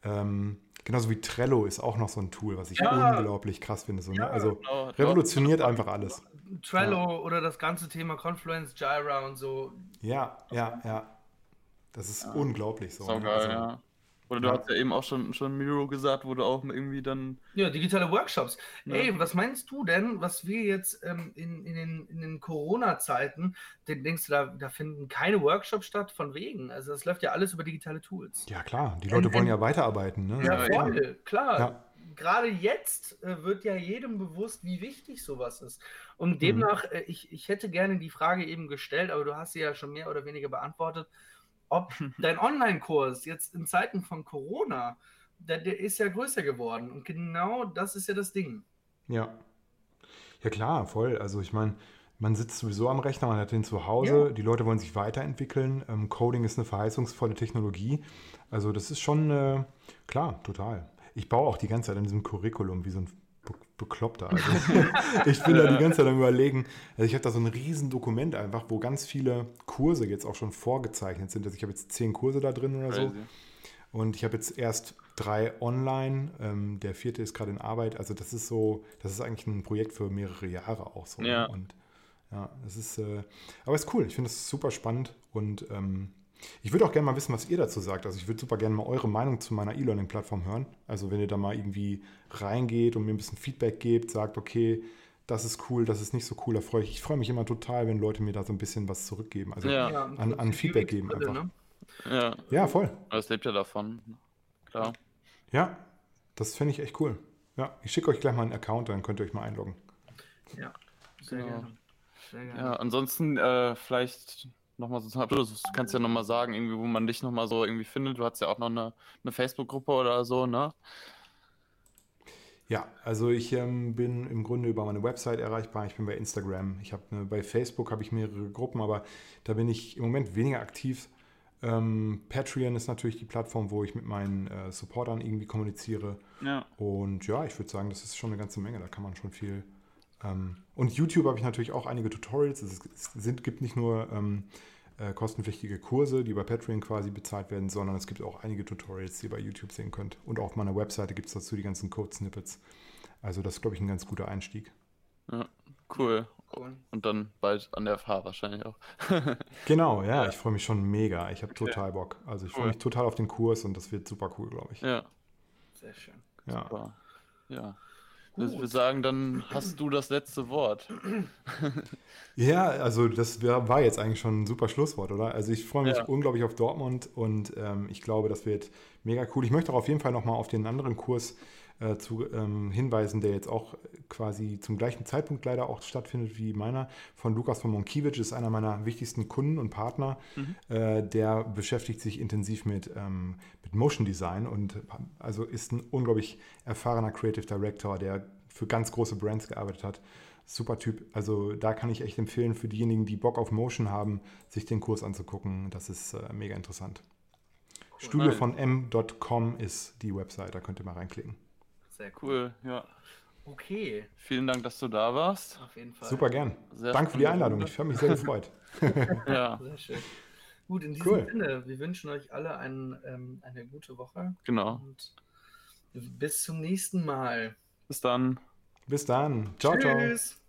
Ähm, genauso wie Trello ist auch noch so ein Tool, was ich ja. unglaublich krass finde. So, ne? Also genau. revolutioniert einfach alles. Trello ja. oder das ganze Thema Confluence, Jira und so. Ja, ja, ja. Das ist unglaublich so. so ne? geil, also, ja. Oder du ja. hast ja eben auch schon, schon Miro gesagt, wo du auch irgendwie dann. Ja, digitale Workshops. Ja. Ey, was meinst du denn, was wir jetzt ähm, in, in den, in den Corona-Zeiten, denkst du, da, da finden keine Workshops statt? Von wegen. Also, das läuft ja alles über digitale Tools. Ja, klar. Die Leute und, wollen ja weiterarbeiten. Ne? Ja, voll, ja. klar. Gerade jetzt äh, wird ja jedem bewusst, wie wichtig sowas ist. Und mhm. demnach, mhm. äh, ich, ich hätte gerne die Frage eben gestellt, aber du hast sie ja schon mehr oder weniger beantwortet ob dein Online-Kurs jetzt in Zeiten von Corona, der, der, ist ja größer geworden. Und genau das ist ja das Ding. Ja. Ja, klar, voll. Also ich meine, man sitzt sowieso am Rechner, man hat den zu Hause, ja. die Leute wollen sich weiterentwickeln. Ähm, Coding ist eine verheißungsvolle Technologie. Also das ist schon, äh, klar, total. Ich baue auch die ganze Zeit an diesem Curriculum wie so ein Bekloppter. Also ich bin da die ganze Zeit am überlegen. Also ich habe da so ein riesen Dokument einfach, wo ganz viele Kurse jetzt auch schon vorgezeichnet sind. Also ich habe jetzt zehn Kurse da drin oder so. Und ich habe jetzt erst drei online. Ähm, der vierte ist gerade in Arbeit. Also das ist so, das ist eigentlich ein Projekt für mehrere Jahre auch so. Ja. Und ja, das ist, äh, aber ist cool. Ich finde es super spannend und ähm, Ich würde auch gerne mal wissen, was ihr dazu sagt. Also ich würde super gerne mal eure Meinung zu meiner E-Learning-Plattform hören. Also wenn ihr da mal irgendwie reingeht und mir ein bisschen Feedback gebt, sagt, okay, das ist cool, das ist nicht so cool, da freue ich. Ich freue mich immer total, wenn Leute mir da so ein bisschen was zurückgeben. Also ja. an, an Feedback geben einfach. Ne? Ja. ja, voll. Das lebt ja davon. Klar. Ja, das finde ich echt cool. Ja, ich schicke euch gleich mal einen Account, dann könnt ihr euch mal einloggen. Ja, sehr genau. gerne. Sehr gerne. Ja, ansonsten äh, vielleicht nochmal so zum Abschluss, du kannst ja nochmal sagen, irgendwie, wo man dich nochmal so irgendwie findet. Du hast ja auch noch eine, eine Facebook-Gruppe oder so, ne? Ja, also ich ähm, bin im Grunde über meine Website erreichbar. Ich bin bei Instagram. Ich habe bei Facebook habe ich mehrere Gruppen, aber da bin ich im Moment weniger aktiv. Ähm, Patreon ist natürlich die Plattform, wo ich mit meinen äh, Supportern irgendwie kommuniziere. Ja. Und ja, ich würde sagen, das ist schon eine ganze Menge. Da kann man schon viel. Ähm, und YouTube habe ich natürlich auch einige Tutorials. Es, es sind, gibt nicht nur ähm, äh, kostenpflichtige Kurse, die bei Patreon quasi bezahlt werden, sondern es gibt auch einige Tutorials, die ihr bei YouTube sehen könnt. Und auf meiner Webseite gibt es dazu die ganzen Code-Snippets. Also das ist, glaube ich, ein ganz guter Einstieg. Ja, cool. Cool. Und dann bald an der FH wahrscheinlich auch. genau, ja, ja, ich freue mich schon mega. Ich habe okay. total Bock. Also ich cool. freue mich total auf den Kurs und das wird super cool, glaube ich. Ja. Sehr schön. Ja. Super. Ja. Ich würde sagen, dann hast du das letzte Wort. ja, also das war jetzt eigentlich schon ein super Schlusswort, oder? Also ich freue mich ja. unglaublich auf Dortmund und ähm, ich glaube, das wird mega cool. Ich möchte auch auf jeden Fall nochmal auf den anderen Kurs äh, zu ähm, hinweisen, der jetzt auch quasi zum gleichen Zeitpunkt leider auch stattfindet wie meiner, von Lukas von Monkiewicz, ist einer meiner wichtigsten Kunden und Partner. Mhm. Äh, der beschäftigt sich intensiv mit, ähm, mit Motion Design und also ist ein unglaublich erfahrener Creative Director, der für ganz große Brands gearbeitet hat. Super Typ. Also da kann ich echt empfehlen für diejenigen, die Bock auf Motion haben, sich den Kurs anzugucken. Das ist äh, mega interessant. Cool. Studio von m.com ist die Website, da könnt ihr mal reinklicken. Sehr cool, ja. Okay. Vielen Dank, dass du da warst. Auf jeden Fall. Super gern. Sehr Danke für die Einladung. Ich habe mich sehr gefreut. ja. Sehr schön. Gut, in diesem cool. Sinne, wir wünschen euch alle ein, ähm, eine gute Woche. Genau. Und bis zum nächsten Mal. Bis dann. Bis dann. Ciao, Tschüss. ciao.